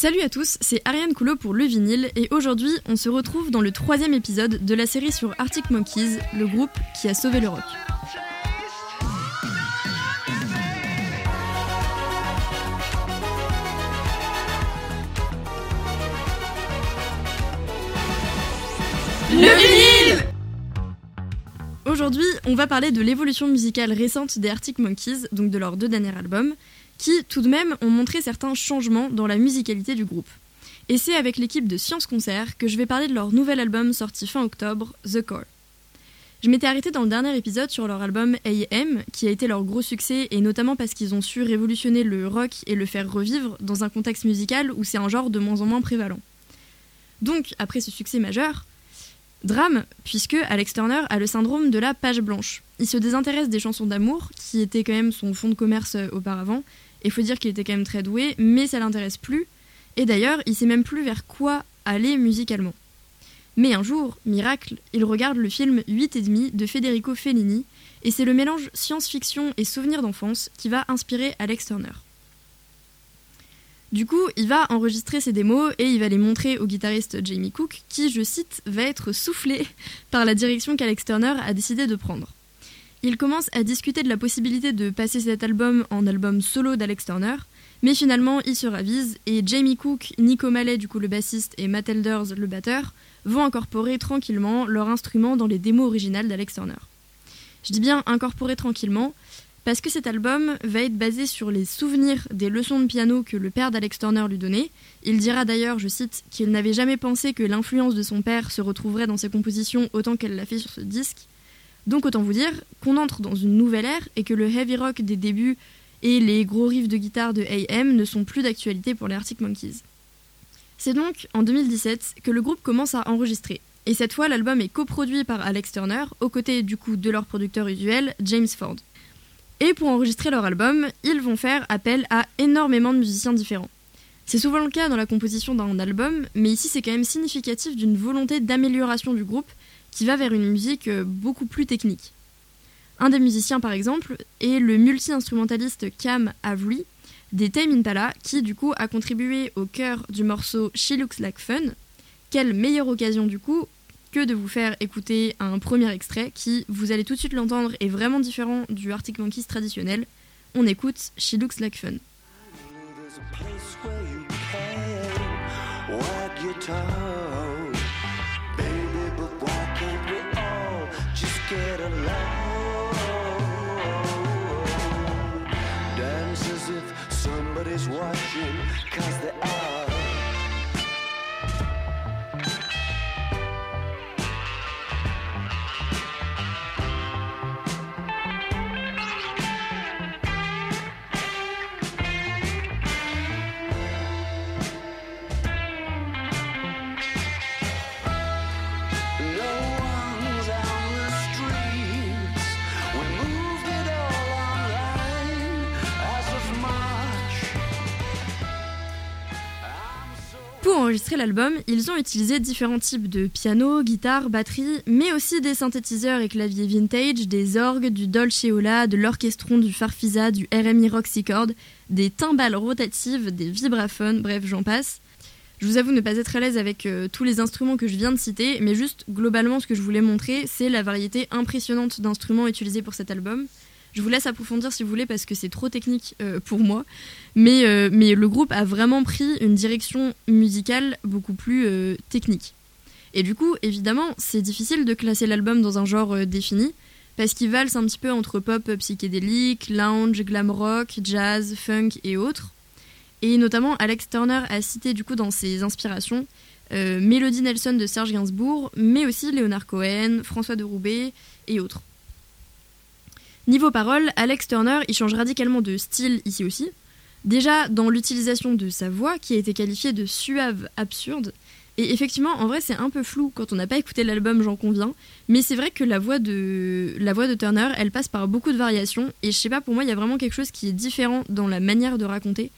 Salut à tous, c'est Ariane Coulot pour Le Vinyle et aujourd'hui on se retrouve dans le troisième épisode de la série sur Arctic Monkeys, le groupe qui a sauvé le rock. Le vinyle Aujourd'hui, on va parler de l'évolution musicale récente des Arctic Monkeys, donc de leurs deux derniers albums, qui tout de même ont montré certains changements dans la musicalité du groupe. Et c'est avec l'équipe de Science Concert que je vais parler de leur nouvel album sorti fin octobre, The Core. Je m'étais arrêtée dans le dernier épisode sur leur album AM, qui a été leur gros succès, et notamment parce qu'ils ont su révolutionner le rock et le faire revivre dans un contexte musical où c'est un genre de moins en moins prévalent. Donc, après ce succès majeur, drame, puisque Alex Turner a le syndrome de la page blanche. Il se désintéresse des chansons d'amour, qui étaient quand même son fond de commerce euh, auparavant, il faut dire qu'il était quand même très doué, mais ça l'intéresse plus. Et d'ailleurs, il sait même plus vers quoi aller musicalement. Mais un jour, miracle, il regarde le film 8 et demi de Federico Fellini, et c'est le mélange science-fiction et souvenir d'enfance qui va inspirer Alex Turner. Du coup, il va enregistrer ses démos et il va les montrer au guitariste Jamie Cook, qui, je cite, va être soufflé par la direction qu'Alex Turner a décidé de prendre. Il commence à discuter de la possibilité de passer cet album en album solo d'Alex Turner, mais finalement il se ravise et Jamie Cook, Nico Mallet du coup le bassiste et Matt Elders le batteur vont incorporer tranquillement leur instrument dans les démos originales d'Alex Turner. Je dis bien incorporer tranquillement parce que cet album va être basé sur les souvenirs des leçons de piano que le père d'Alex Turner lui donnait. Il dira d'ailleurs, je cite, qu'il n'avait jamais pensé que l'influence de son père se retrouverait dans ses compositions autant qu'elle l'a fait sur ce disque. Donc autant vous dire qu'on entre dans une nouvelle ère et que le heavy rock des débuts et les gros riffs de guitare de AM ne sont plus d'actualité pour les Arctic Monkeys. C'est donc en 2017 que le groupe commence à enregistrer. Et cette fois, l'album est coproduit par Alex Turner, aux côtés du coup de leur producteur usuel, James Ford. Et pour enregistrer leur album, ils vont faire appel à énormément de musiciens différents. C'est souvent le cas dans la composition d'un album, mais ici c'est quand même significatif d'une volonté d'amélioration du groupe qui va vers une musique euh, beaucoup plus technique. Un des musiciens, par exemple, est le multi-instrumentaliste Cam Avery des Tame Impala, qui du coup a contribué au cœur du morceau She Looks Like Fun. Quelle meilleure occasion du coup que de vous faire écouter un premier extrait qui, vous allez tout de suite l'entendre, est vraiment différent du Arctic Monkeys traditionnel. On écoute She Looks Like Fun. Enregistrer l'album, ils ont utilisé différents types de piano, guitare, batterie, mais aussi des synthétiseurs et claviers vintage, des orgues, du Dolceola, de l'orchestron, du Farfisa, du RMI Roxy Chord, des timbales rotatives, des vibraphones, bref, j'en passe. Je vous avoue ne pas être à l'aise avec euh, tous les instruments que je viens de citer, mais juste globalement ce que je voulais montrer, c'est la variété impressionnante d'instruments utilisés pour cet album. Je vous laisse approfondir si vous voulez parce que c'est trop technique euh, pour moi. Mais, euh, mais le groupe a vraiment pris une direction musicale beaucoup plus euh, technique. Et du coup, évidemment, c'est difficile de classer l'album dans un genre défini parce qu'il valse un petit peu entre pop psychédélique, lounge, glam rock, jazz, funk et autres. Et notamment, Alex Turner a cité du coup dans ses inspirations Melody Nelson de Serge Gainsbourg, mais aussi Leonard Cohen, François de Roubaix et autres. Niveau parole, Alex Turner il change radicalement de style ici aussi. Déjà dans l'utilisation de sa voix qui a été qualifiée de suave absurde. Et effectivement, en vrai, c'est un peu flou quand on n'a pas écouté l'album, j'en conviens. Mais c'est vrai que la voix, de, la voix de Turner, elle passe par beaucoup de variations. Et je sais pas, pour moi, il y a vraiment quelque chose qui est différent dans la manière de raconter.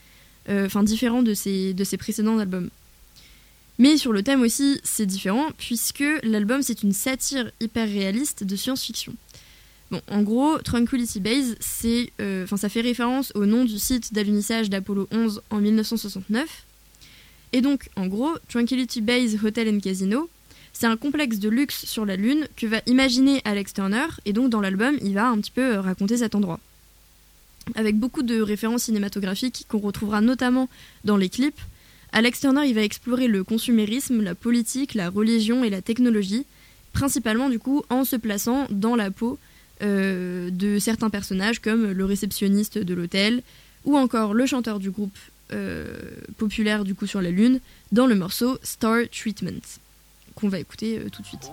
Euh, enfin, différent de ses, de ses précédents albums. Mais sur le thème aussi, c'est différent, puisque l'album, c'est une satire hyper réaliste de science-fiction. En gros, Tranquility Base, c'est, euh, ça fait référence au nom du site d'alunissage d'Apollo 11 en 1969. Et donc, en gros, Tranquility Base Hotel and Casino, c'est un complexe de luxe sur la Lune que va imaginer Alex Turner, et donc dans l'album, il va un petit peu raconter cet endroit. Avec beaucoup de références cinématographiques qu'on retrouvera notamment dans les clips, Alex Turner il va explorer le consumérisme, la politique, la religion et la technologie, principalement du coup en se plaçant dans la peau euh, de certains personnages comme le réceptionniste de l'hôtel ou encore le chanteur du groupe euh, populaire du coup sur la lune dans le morceau Star Treatment qu'on va écouter euh, tout de suite.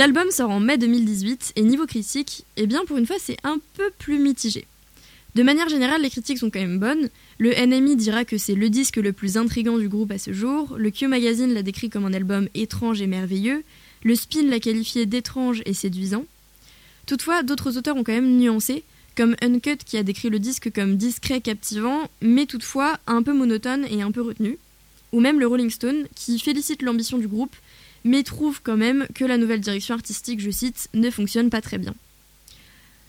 L'album sort en mai 2018 et niveau critique, eh bien pour une fois c'est un peu plus mitigé. De manière générale, les critiques sont quand même bonnes. Le NMI dira que c'est le disque le plus intrigant du groupe à ce jour. Le Q Magazine l'a décrit comme un album étrange et merveilleux. Le Spin l'a qualifié d'étrange et séduisant. Toutefois, d'autres auteurs ont quand même nuancé, comme Uncut qui a décrit le disque comme discret, captivant, mais toutefois un peu monotone et un peu retenu. Ou même le Rolling Stone qui félicite l'ambition du groupe mais trouve quand même que la nouvelle direction artistique, je cite, ne fonctionne pas très bien.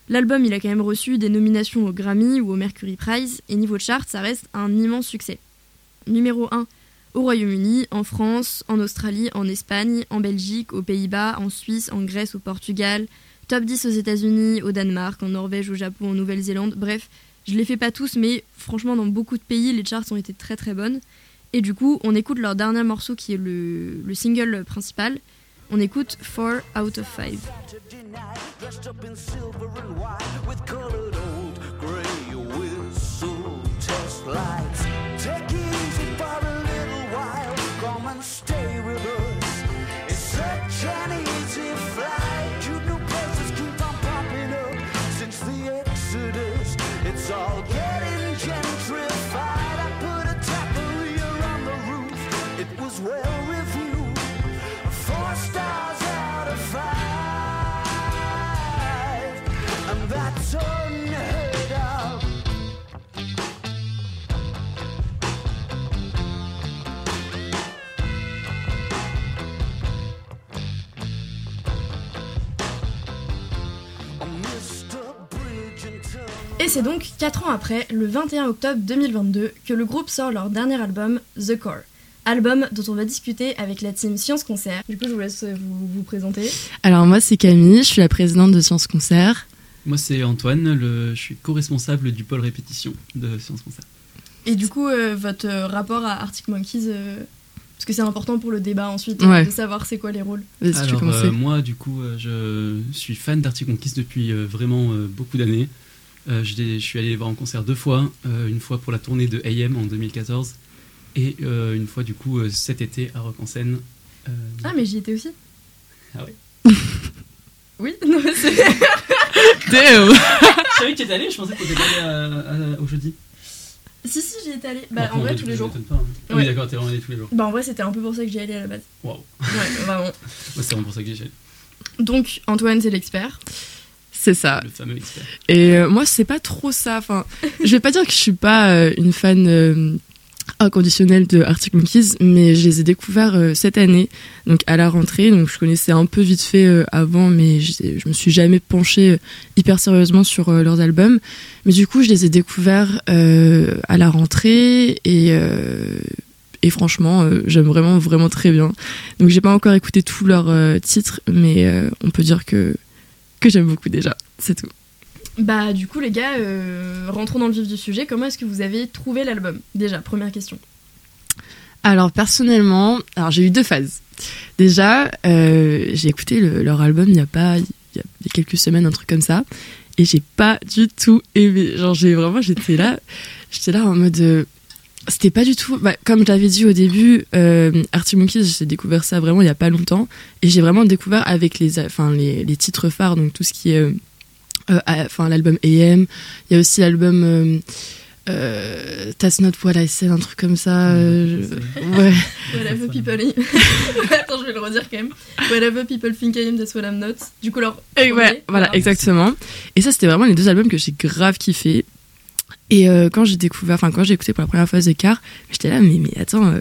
L'album, il a quand même reçu des nominations au Grammy ou au Mercury Prize, et niveau chart, ça reste un immense succès. Numéro 1 au Royaume-Uni, en France, en Australie, en Espagne, en Belgique, aux Pays-Bas, en Suisse, en Grèce, au Portugal, top 10 aux États-Unis, au Danemark, en Norvège, au Japon, en Nouvelle-Zélande, bref, je les fais pas tous, mais franchement, dans beaucoup de pays, les charts ont été très très bonnes. Et du coup, on écoute leur dernier morceau qui est le, le single principal. On écoute 4 out of 5. Et c'est donc 4 ans après, le 21 octobre 2022, que le groupe sort leur dernier album, The Core. Album dont on va discuter avec la team Science Concert. Du coup, je vous laisse vous, vous présenter. Alors, moi, c'est Camille, je suis la présidente de Science Concert. Moi, c'est Antoine, le, je suis co-responsable du pôle répétition de Science Concert. Et du coup, euh, votre rapport à Arctic Monkeys, euh, parce que c'est important pour le débat ensuite, euh, de savoir c'est quoi les rôles. Alors, moi, du coup, je suis fan d'Arctic Monkeys depuis vraiment beaucoup d'années. Euh, je, suis allé les voir en concert deux fois, euh, une fois pour la tournée de AM en 2014 et euh, une fois du coup cet été à Rock en scène. ah mais j'y étais aussi. Ah oui. oui, non c'est. Damn. je savais que tu étais allé, je pensais que tu étais allé au jeudi. Si, si, j'y étais allé. Bah, en vrai, tous les jours. Pas, hein. ah Oui, d'accord, t'es vraiment allé tous les jours. Bah, en vrai, c'était un peu pour ça que j'y allais à la base. Waouh. Ouais, vraiment. ouais, c'est vraiment pour ça que j'y allé. Donc, Antoine, c'est l'expert. C'est ça. Le fameux expert. Et euh, moi, c'est pas trop ça. Enfin, je vais pas dire que je suis pas euh, une fan euh, inconditionnelle de Arctic Monkeys, mais je les ai découverts cette année, donc à la rentrée. Donc, je connaissais un peu vite fait avant, mais je, je, me suis jamais penchée hyper sérieusement sur leurs albums. Mais du coup, je les ai découverts à la rentrée et et franchement j'aime vraiment vraiment très bien donc j'ai pas encore écouté tous leurs titres mais on peut dire que que j'aime beaucoup déjà. C'est tout. Bah du coup les gars, euh, rentrons dans le vif du sujet. Comment est-ce que vous avez trouvé l'album? Déjà, première question. Alors personnellement, alors j'ai eu deux phases. Déjà, euh, j'ai écouté leur album il y a pas il y a quelques semaines, un truc comme ça. et j'ai pas du tout aimé. Genre, j'ai vraiment, j'étais là, j'étais là en mode. euh, c'était pas du tout. Bah, comme j'avais dit au début, euh, Arctic Monkeys, j'ai découvert ça vraiment il y a pas longtemps. Et j'ai vraiment découvert avec les, enfin, les, les titres phares, donc tout ce qui est. euh, euh, Enfin, l'album AM. Il y a aussi l'album. Euh, euh, That's Not What I Said, un truc comme ça. euh, je- Ouais. Whatever people. Attends, je vais le redire quand même. Whatever people think I am, that's what I'm not. Du coup, alors. Et ouais, voilà, exactement. Et ça, c'était vraiment les deux albums que j'ai grave kiffé. Et euh, quand j'ai découvert, enfin quand j'ai écouté pour la première fois The Car, j'étais là, mais, mais attends, euh,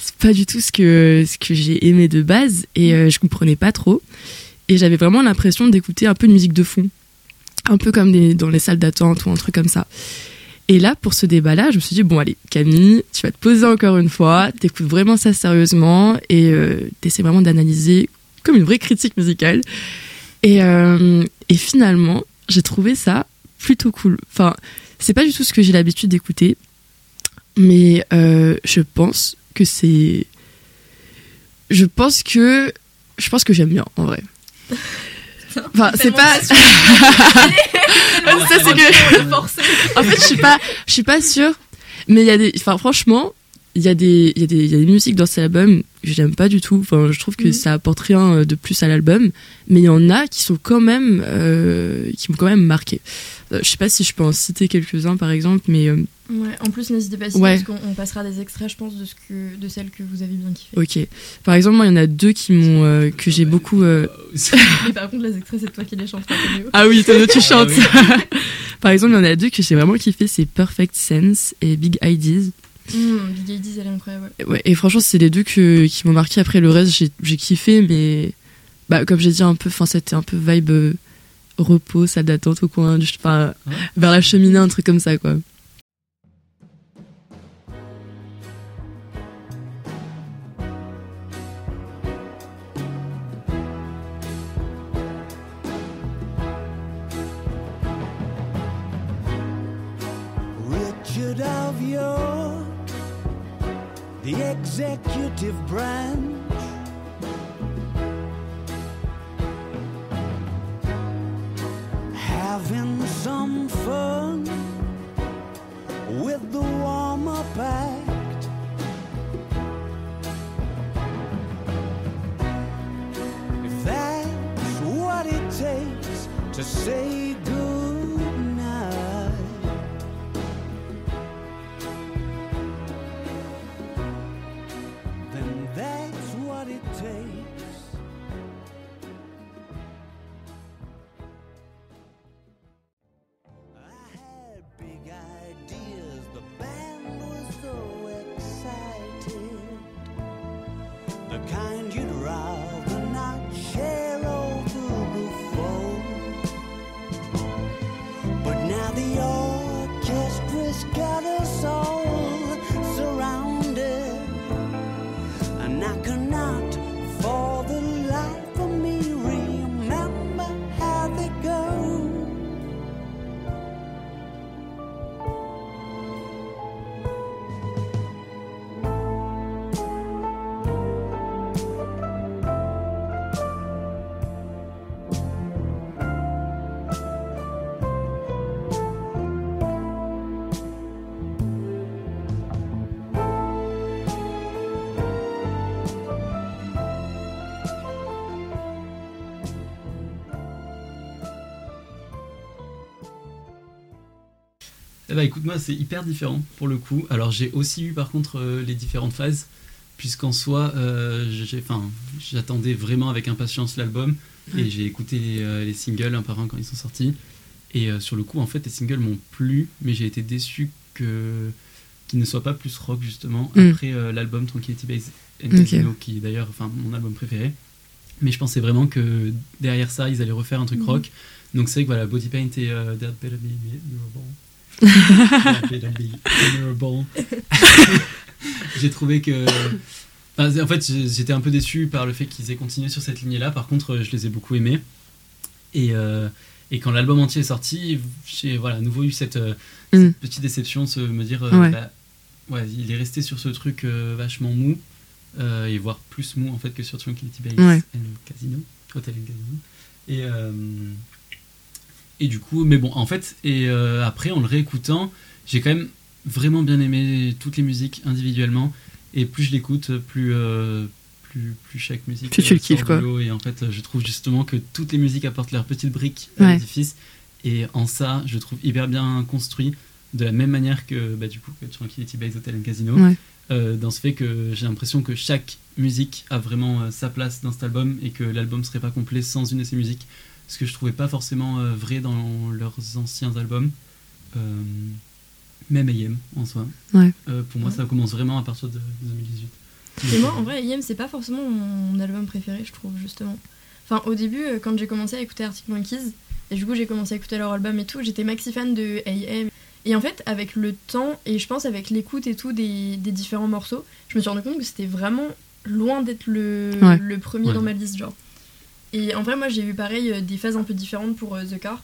c'est pas du tout ce que, ce que j'ai aimé de base et euh, je comprenais pas trop. Et j'avais vraiment l'impression d'écouter un peu de musique de fond, un peu comme dans les salles d'attente ou un truc comme ça. Et là, pour ce débat-là, je me suis dit, bon allez, Camille, tu vas te poser encore une fois, t'écoutes vraiment ça sérieusement et euh, t'essaies vraiment d'analyser comme une vraie critique musicale. Et, euh, et finalement, j'ai trouvé ça plutôt cool. Enfin, c'est pas du tout ce que j'ai l'habitude d'écouter, mais euh, je pense que c'est. Je pense que. Je pense que j'aime bien, en vrai. Enfin, c'est pas. Ça, c'est que- en fait, je suis pas, je suis pas sûre. Mais il y a des, enfin, franchement, il y a des, il y a des, il y a des musiques dans cet album que j'aime pas du tout. Enfin, je trouve que Mhm. ça apporte rien de plus à l'album. Mais il y en a qui sont quand même, euh, qui m'ont quand même marqué. Euh, je sais pas si je peux en citer quelques-uns, par exemple, mais euh, Ouais, en plus, n'hésitez pas à citer, Ouais. parce qu'on on passera des extraits, je pense, de, ce que, de celles que vous avez bien kiffé. ok. Par exemple, moi, il y en a deux qui m'ont, euh, que j'ai beaucoup. euh, Mais par contre, les extraits, c'est toi qui les chantes. Ah oui, toi, tu Ah chantes. oui. Par exemple, il y en a deux que j'ai vraiment kiffé, c'est Perfect Sense et Big Ideas. Mmh, Big Ladies, elle est incroyable. ouais. Ouais, et franchement, c'est les deux que, qui m'ont marqué. Après, le reste, j'ai, j'ai kiffé, mais bah, comme j'ai dit, un peu, enfin, c'était un peu vibe euh, repos, salle d'attente au coin, du- Ouais. vers la cheminée, un truc comme ça, quoi. The executive branch. Having some fun with the warm up act. If that's what it takes to say bah écoute moi c'est hyper différent pour le coup. Alors j'ai aussi eu par contre euh, les différentes phases puisqu'en soi euh, j'attendais vraiment avec impatience l'album Ouais. et j'ai écouté les, euh, les singles un par un quand ils sont sortis et sur le coup en fait les singles m'ont plu mais j'ai été déçu que qu'ils ne soient pas plus rock justement Mm. après euh, l'album Tranquility Base and. Casino qui est d'ailleurs enfin mon album préféré. Mais je pensais vraiment que derrière ça ils allaient refaire un truc Mhm. rock. Donc c'est vrai que voilà Body Paint et euh, That Better Be. J'ai trouvé que Enfin, en fait, j'étais un peu déçu par le fait qu'ils aient continué sur cette lignée-là. Par contre, je les ai beaucoup aimés. Et, euh, et quand l'album entier est sorti, j'ai voilà, à nouveau eu cette, euh, Mm. cette petite déception de se me dire euh, Ouais. bah, ouais, il est resté sur ce truc euh, vachement mou, euh, et voire plus mou en fait que sur Tranquility Base Ouais. and Casino, Hotel and Casino. Et, euh, Et du coup, mais bon, en fait, et euh, après, en le réécoutant, j'ai quand même vraiment bien aimé toutes les musiques individuellement. Et plus je l'écoute, plus, euh, plus, plus chaque musique. Plus tu le kiffes, quoi. Et en fait, je trouve justement que toutes les musiques apportent leur petite brique à Ouais. l'édifice. Et en ça, je trouve hyper bien construit, de la même manière que, bah, du coup, que Tranquility Base Hotel and Casino. Ouais. Euh, dans ce fait que j'ai l'impression que chaque musique a vraiment euh, sa place dans cet album et que l'album serait pas complet sans une de ces musiques. Ce que je trouvais pas forcément euh, vrai dans leurs anciens albums. Euh, même AM en soi. Ouais. Euh, pour moi, Ouais. ça commence vraiment à partir de 2018. Et moi, en vrai, IM, c'est pas forcément mon album préféré, je trouve, justement. Enfin, au début, quand j'ai commencé à écouter Arctic Monkeys, et du coup, j'ai commencé à écouter leur album et tout, j'étais maxi fan de AM. Et en fait, avec le temps, et je pense avec l'écoute et tout des, des différents morceaux, je me suis rendu compte que c'était vraiment loin d'être le, Ouais. le premier Ouais. dans ma liste, genre. Et en vrai, moi, j'ai eu pareil euh, des phases un peu différentes pour euh, The Car.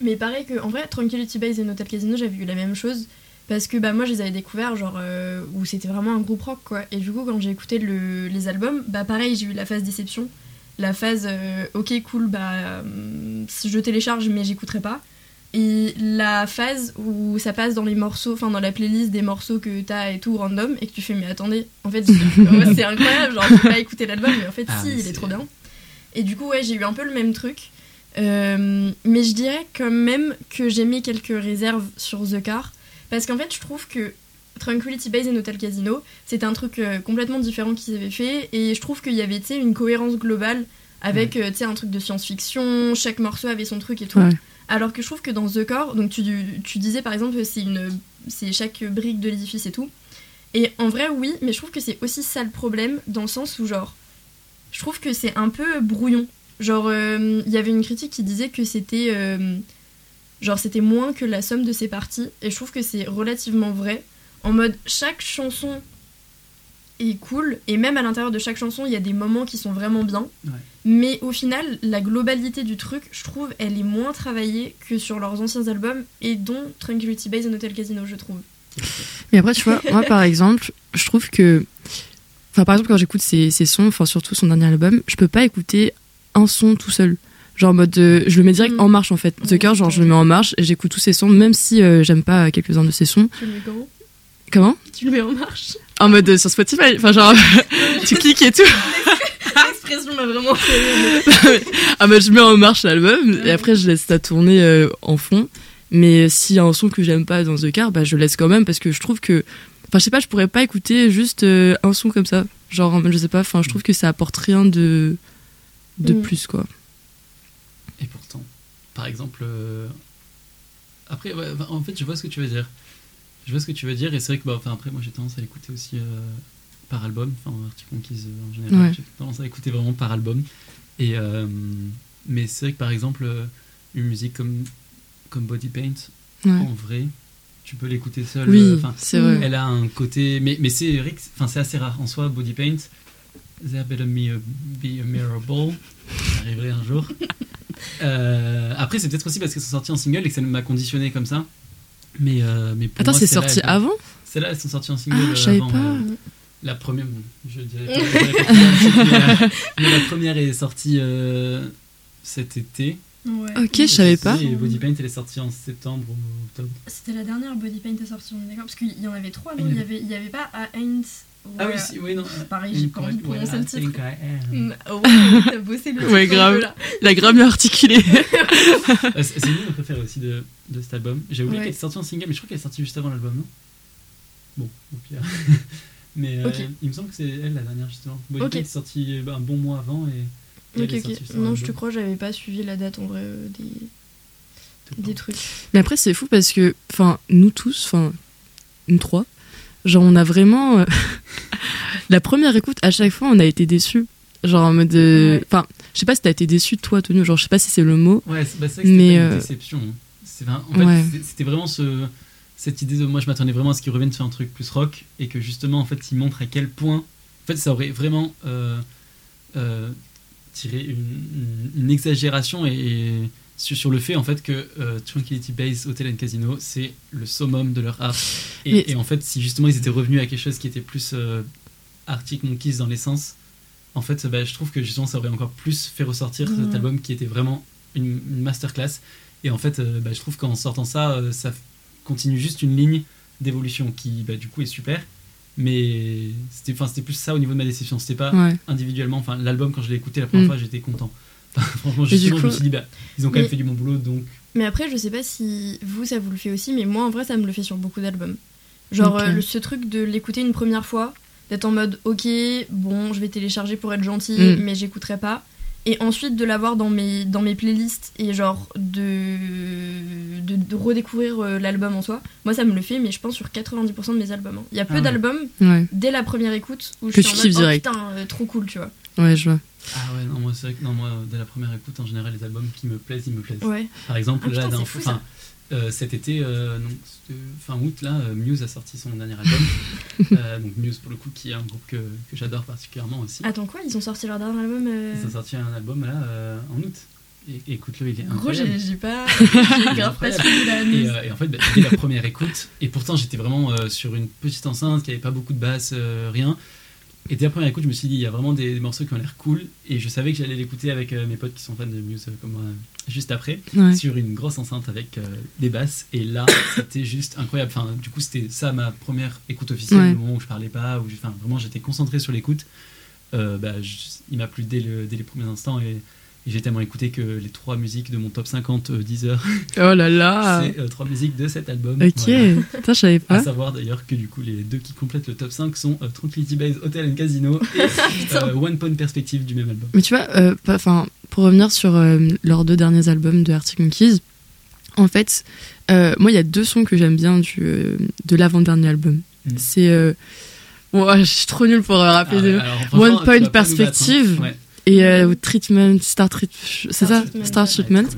Mais pareil que, en vrai, Tranquility Base et Hotel Casino, j'avais eu la même chose. Parce que bah, moi, je les avais découverts, genre, euh, où c'était vraiment un groupe rock, quoi. Et du coup, quand j'ai écouté le- les albums, bah pareil, j'ai eu la phase déception. La phase, euh, ok, cool, bah, hum, je télécharge, mais j'écouterai pas. Et la phase où ça passe dans les morceaux, enfin dans la playlist des morceaux que t'as et tout random, et que tu fais, mais attendez, en fait, c'est incroyable, genre, j'ai pas écouté l'album, mais en fait, Ah, si, il est trop bien. Et du coup, ouais, j'ai eu un peu le même truc. Euh, mais je dirais quand même que j'ai mis quelques réserves sur The Car. Parce qu'en fait, je trouve que Tranquility Base et Hotel Casino, c'était un truc euh, complètement différent qu'ils avaient fait. Et je trouve qu'il y avait, une cohérence globale avec, euh, tu sais, un truc de science-fiction. Chaque morceau avait son truc et tout. Ouais. Alors que je trouve que dans The Core, donc tu, tu disais par exemple, c'est une, c'est chaque brique de l'édifice et tout. Et en vrai, oui, mais je trouve que c'est aussi ça le problème, dans le sens où, genre, je trouve que c'est un peu brouillon. Genre, euh, il y avait une critique qui disait que c'était. euh, genre, c'était moins que la somme de ses parties. Et je trouve que c'est relativement vrai. En mode, chaque chanson est cool. Et même à l'intérieur de chaque chanson, il y a des moments qui sont vraiment bien. Ouais. Mais au final, la globalité du truc, je trouve, elle est moins travaillée que sur leurs anciens albums. Et dont Tranquility Base et Hotel Casino, je trouve. Mais après, tu vois, moi par exemple, je trouve que. Enfin, par exemple, quand j'écoute ses, ses sons, enfin, surtout son dernier album, je peux pas écouter un son tout seul. Genre en mode. euh, je le mets direct Mm. en marche en fait. The Cure, genre, je le mets en marche et j'écoute tous ses sons, même si euh, j'aime pas quelques-uns de ses sons. Tu le mets comment? Comment? Tu le mets en marche En mode euh, sur Spotify. Enfin, genre, tu cliques et tout. L'expression m'a vraiment fait. Ah bah je mets en marche l'album et après je laisse ça tourner euh, en fond. Mais s'il y a un son que j'aime pas dans The Car, bah je laisse quand même parce que je trouve que. Enfin, je sais pas, je pourrais pas écouter juste euh, un son comme ça. Genre, je sais pas, enfin, je trouve que ça apporte rien de, de Mm. plus, quoi. Et pourtant, par exemple, euh, après, ouais, en fait, je vois ce que tu veux dire. Je vois ce que tu veux dire, et c'est vrai que, bah, enfin, après, moi, j'ai tendance à l'écouter aussi euh, par album, enfin, Arctic Monkeys euh, en général, Ouais. j'ai tendance à l'écouter vraiment par album. Et, euh, mais c'est vrai que, par exemple, une musique comme, comme Body Paint, Ouais. en vrai, tu peux l'écouter seul. Oui, euh, c'est vrai. elle a un côté, mais, mais c'est enfin, c'est assez rare en soi, Body Paint. There better me be a mirror ball. J'arriverai un jour. Euh, après, c'est peut-être aussi parce qu'elles sont sorties en single et que ça m'a conditionné comme ça. Mais, euh, mais pour Attends, c'est sorti avant? Celles-là, elles sont sorties en single. Ah, euh, je savais avant, pas. euh, la première, je dirais pas, mais, euh, mais la première est sortie euh, cet été. Ouais. Ok, je savais pas. Et Body Paint, elle est sortie en septembre ou octobre. C'était la dernière Body Paint à sortir, on est d'accord Parce qu'il y en avait trois, Ah, non il y avait, il y avait pas à Ain't. Ah oui, Ouais. si, oui, non. Pareil, j'ai pas envie de prononcer le titre. Am. Mm, ouais, t'as bossé le Ouais, grave. La grave mieux articulée. Euh, c'est une de mes préférées aussi de, de cet album. J'ai oublié Ouais. qu'elle est sortie en single, mais je crois qu'elle est sortie juste avant l'album, non? Bon, au pire. mais euh, Ok. il me semble que c'est elle la dernière, justement. Body. Paint est sortie euh, un bon mois avant et. Ok, ok. Non, je te crois, j'avais pas suivi la date en vrai euh, des, des trucs. Mais après, c'est fou parce que, enfin, nous tous, enfin, nous trois, genre, on a vraiment. euh, la première écoute, à chaque fois, on a été déçus. Genre, en mode. euh, Ouais. Enfin, je sais pas si t'as été déçu, toi, Tony, genre, je sais pas si c'est le mot. Ouais, c'est bah, vrai que c'était Mais, pas une déception. hein. En fait, Ouais. c'était vraiment ce, cette idée de. Moi, je m'attendais vraiment à ce qu'ils reviennent sur un truc plus rock et que justement, en fait, ils montrent à quel point. En fait, ça aurait vraiment euh, euh, tiré une, une- une exagération et, et sur, le fait, en fait, que euh, Tranquility Base Hotel and Casino, c'est le summum de leur art. Et, Mais- et en fait, si justement ils étaient revenus à quelque chose qui était plus euh, Arctic Monkeys dans l'essence, en fait, bah, je trouve que justement ça aurait encore plus fait ressortir cet album qui était vraiment une, une masterclass. Et en fait, euh, bah, je trouve qu'en sortant ça, euh, ça continue juste une ligne d'évolution qui, bah, du coup, est super. Mais c'était, enfin, c'était plus ça au niveau de ma déception. C'était pas Ouais. individuellement. Enfin, l'album, quand je l'ai écouté la première Mm. fois, j'étais content. Enfin, franchement, justement, je me suis dit, bah, ils ont quand même Mais- fait du bon boulot, donc Mais après, je sais pas si vous, ça vous le fait aussi, mais moi, en vrai, ça me le fait sur beaucoup d'albums. Genre, euh, ce truc de l'écouter une première fois, d'être en mode, ok, bon, je vais télécharger pour être gentil, Mm. mais j'écouterai pas. Et ensuite de l'avoir dans mes, dans mes playlists et genre de, de, de redécouvrir euh, l'album en soi, moi ça me le fait, mais je pense sur 90% de mes albums. hein. Il y a peu Ah ouais. d'albums Ouais. dès la première écoute où je Que suis tu en mode, oh direct. putain, euh, trop cool, tu vois. Ouais, je vois. Ah ouais, non, moi, c'est vrai que non, moi, dès la première écoute, en général, les albums qui me plaisent, ils me plaisent. Ouais. Par exemple, Ah, putain, là, d'un- euh, cet été, euh, fin août, là, euh, Muse a sorti son dernier album. Euh, donc Muse, pour le coup, qui est un groupe que, que j'adore particulièrement aussi. Attends quoi, ils ont sorti leur dernier album Ils ont sorti un album là en août. Et écoute-le, il est Gros, incroyable. j'ai j'ai pas. J'ai grave pas suivi la Et, euh, et en fait, bah, dès la première écoute, et pourtant j'étais vraiment sur une petite enceinte qui avait pas beaucoup de basse, rien. Et dès la première écoute, je me suis dit, il y a vraiment des, des morceaux qui ont l'air cool. Et je savais que j'allais l'écouter avec mes potes qui sont fans de Muse comme moi, juste après, Ouais. sur une grosse enceinte avec euh, des basses. Et là, c'était juste incroyable. Enfin, du coup, c'était ça ma première écoute officielle, Ouais. le moment où je parlais pas, où enfin, vraiment j'étais concentré sur l'écoute. Euh, bah, je- il m'a plu dès, le- dès les premiers instants. Et j'ai tellement écouté que les trois musiques de mon top 50 euh, 10 heures, Oh là là. c'est euh, trois musiques de cet album. Ok. Voilà. Putain, je savais À pas. savoir d'ailleurs que du coup les deux qui complètent le top 5 sont euh, Tranquility Base Hotel and Casino et euh, One Point Perspective du même album. Mais tu vois, euh, enfin, pour revenir sur leurs deux derniers albums de Arctic Monkeys, en fait, moi, il y a deux sons que j'aime bien du, de l'avant-dernier album. Mm. C'est. Bon, je suis trop nulle pour rappeler Ah de- One Point hein. Perspective. Ouais. Et euh, Treatment, Star Treatment, c'est Star ça Treatment, Star. Treatment.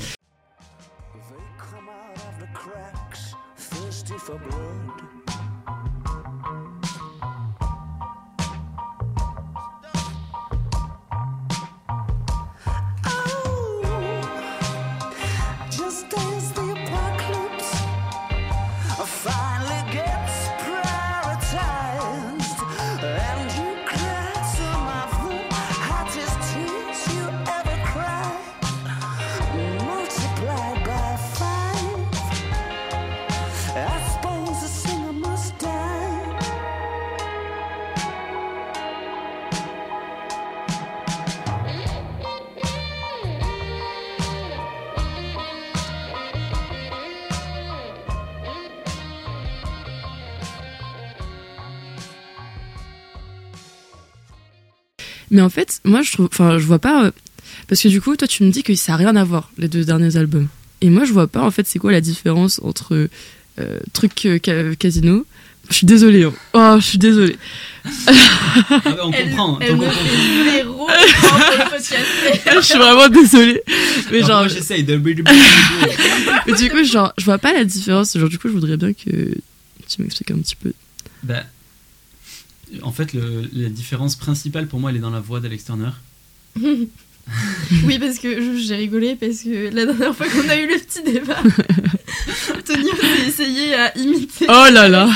Mais en fait, moi, je trouve, enfin, je vois pas, euh, parce que du coup, toi, tu me dis que ça a rien à voir les deux derniers albums. Et moi, je vois pas, en fait, c'est quoi la différence entre euh, truc euh, ca- casino? Je suis désolée. hein. Oh, je suis désolée. Ah bah, on Elle, comprend. elle donc me on comprend. fait zéro je suis vraiment désolée. Mais Alors, genre, moi j'essaye de. mais du coup, genre, je vois pas la différence. Genre, du coup, je voudrais bien que tu m'expliques un petit peu. Bah, en fait, le- la différence principale pour moi, elle est dans la voix d'Alex Turner. Oui, parce que j'ai rigolé parce que la dernière fois qu'on a eu le petit débat, Tony a essayé à imiter. Oh là là.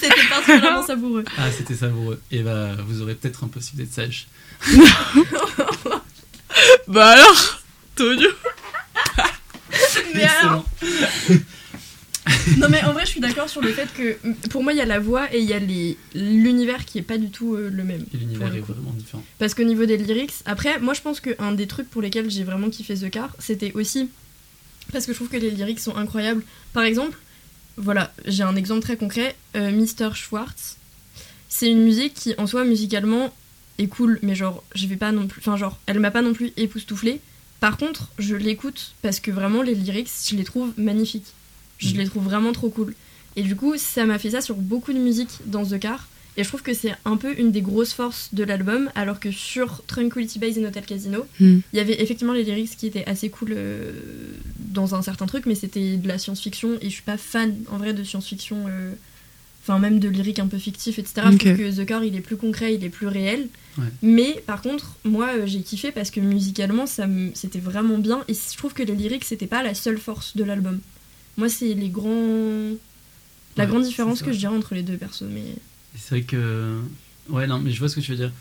C'était particulièrement savoureux. Ah, c'était savoureux. Et bah, vous aurez peut-être un peu si vous êtes sage. Bah alors, Tonio. Mais alors. Non mais en vrai, je suis d'accord sur le fait que pour moi, il y a la voix et il y a les- l'univers qui est pas du tout euh, le même. Et l'univers est vraiment différent. Parce qu'au niveau des lyrics, après, moi je pense qu'un des trucs pour lesquels j'ai vraiment kiffé The Car, c'était aussi parce que je trouve que les lyrics sont incroyables. Par exemple, voilà, j'ai un exemple très concret, euh, Mr. Schwartz. C'est une musique qui, en soi, musicalement, est cool, mais genre, je vais pas non plus. Enfin, genre, elle m'a pas non plus époustouflée. Par contre, je l'écoute parce que vraiment, les lyrics, je les trouve magnifiques. Je les trouve vraiment trop cool. Et du coup, ça m'a fait ça sur beaucoup de musiques dans The Car. Et je trouve que c'est un peu une des grosses forces de l'album, alors que sur Tranquility Base et Hotel Casino, Hmm. il y avait effectivement les lyrics qui étaient assez cool euh, dans un certain truc, mais c'était de la science-fiction, et je suis pas fan en vrai de science-fiction, euh, enfin même de lyriques un peu fictifs, etc. Ok. Je trouve que The Car il est plus concret, il est plus réel. Ouais. Mais par contre, moi euh, j'ai kiffé parce que musicalement ça me- c'était vraiment bien, et je trouve que les lyrics c'était pas la seule force de l'album. Moi c'est les grands. La Ouais, grande différence que je dirais entre les deux persos, mais. C'est vrai que. Ouais, non, mais je vois ce que tu veux dire.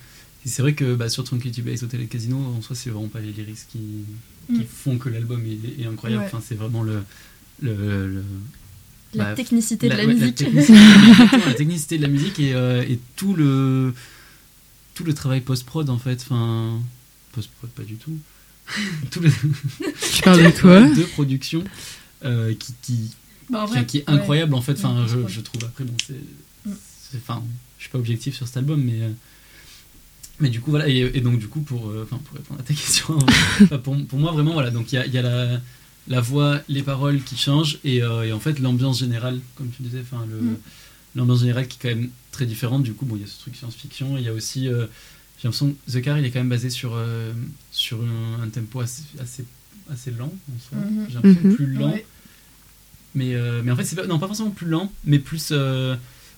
Et c'est vrai que bah, sur Tranquility Base Hotel et Casino, en soi, c'est vraiment pas les lyrics qui, qui Mm. font que l'album est, est incroyable. Ouais. Enfin, c'est vraiment le, le, le- La Bah, technicité de la, ouais, musique. technicité, la technicité de la musique et, euh, et tout le tout le travail post prod en fait. Enfin, post prod pas du tout. tout le Tu parles de quoi de production euh, qui, qui, Bah, qui- vrai, qui est ouais. incroyable en fait. Enfin, je, je trouve après bon c'est Mm. c'est- enfin je suis pas objectif sur cet album mais euh, mais du coup voilà et, et donc du coup pour euh, pour répondre à ta question pour, pour moi vraiment voilà donc il y a, y a la la voix les paroles qui changent et, euh, et en fait l'ambiance générale comme tu disais enfin Mm. l'ambiance générale qui est quand même très différente du coup bon il y a ce truc science-fiction il y a aussi euh, j'ai l'impression que The Car il est quand même basé sur sur un, un tempo assez assez assez lent en soi. Mhm. j'ai l'impression Mhm. plus lent Ouais. mais, euh, mais en fait, c'est pas, non, pas forcément plus lent, mais plus euh,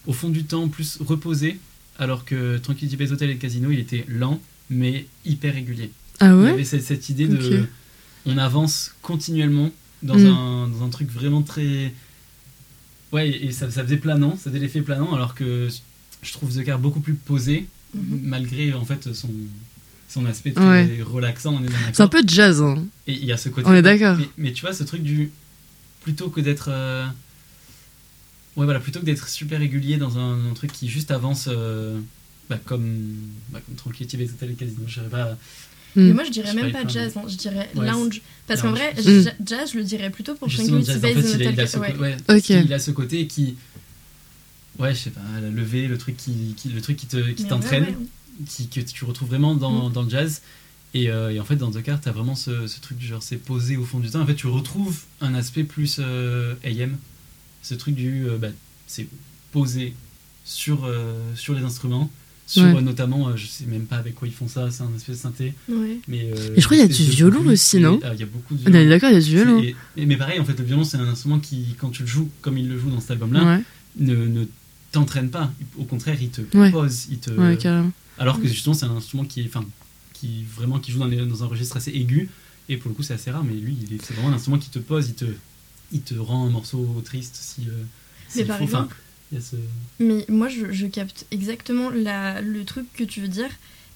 au fond du temps, plus reposé. Alors que Tranquility Base Hotel et Casino, il était lent, mais hyper régulier. Ah Il y ouais avait cette, cette idée de. On avance continuellement dans, Mm. un, dans un truc vraiment très. Ouais, et ça, ça faisait planant, ça faisait l'effet planant, alors que je trouve The Car beaucoup plus posé, Mhm. malgré en fait son, son aspect très Ouais. relaxant. On est, bien C'est un peu de jazz. Hein. Et il y a ce côté. On est d'accord. Mais, mais tu vois, ce truc du. Plutôt que d'être. euh, Ouais, voilà, plutôt que d'être super régulier dans un, un truc qui juste avance euh, bah, comme, bah, comme Tranquility Base Hotel et Casino. Je sais pas. Mm. Mais moi, je dirais Je même pas, jazz, hein, je dirais ouais, lounge. Parce qu'en vrai, Mm. ja- jazz, je le dirais plutôt pour en Base fait, il a, Hotel. ce, ouais. côté- ouais, Ok. il a ce côté qui. Ouais, je sais pas, la levée, le truc qui, qui- le truc qui te- qui t'entraîne. ouais. Qui, que tu retrouves vraiment dans, Mm. dans le jazz. Et, euh, et en fait, dans The Car, t'as vraiment ce, ce truc du genre, c'est posé au fond du temps. En fait, tu retrouves un aspect plus euh, AM. Ce truc du. euh, bah, c'est posé sur, sur les instruments. Sur Ouais. notamment, je sais même pas avec quoi ils font ça, c'est un espèce de synthé. Ouais. Mais, Et je crois qu'il y a du violon aussi, non ah, Il y a beaucoup de violon. d'accord, il y a du violon. Et- et- mais pareil, en fait, le violon, c'est un instrument qui, quand tu le joues comme il le joue dans cet album-là, Ouais, ne, ne t'entraîne pas. Au contraire, il te pose, il te, ouais, carrément. Alors que justement, c'est un instrument qui est, enfin, qui vraiment qui joue dans, les- dans un registre assez aigu. Et pour le coup, c'est assez rare. Mais lui, c'est vraiment un instrument qui te pose, il te, il te rend un morceau triste si. euh, s'il par faut. Exemple, ce. Mais moi, je, je capte exactement la, le truc que tu veux dire.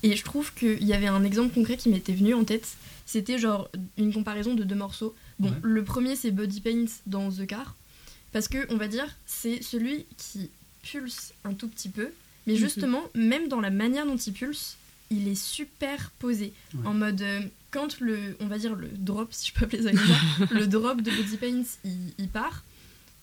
Et je trouve qu'il y avait un exemple concret qui m'était venu en tête. C'était genre une comparaison de deux morceaux. Bon, Ouais. le premier, c'est Body Paint dans The Car. Parce que, on va dire, c'est celui qui pulse un tout petit peu. Mais Mhm. justement, même dans la manière dont il pulse, il est super posé. Ouais. En mode, euh, quand le, on va dire le drop, si je peux appeler ça comme ça, le drop de Body Paint, il, il part,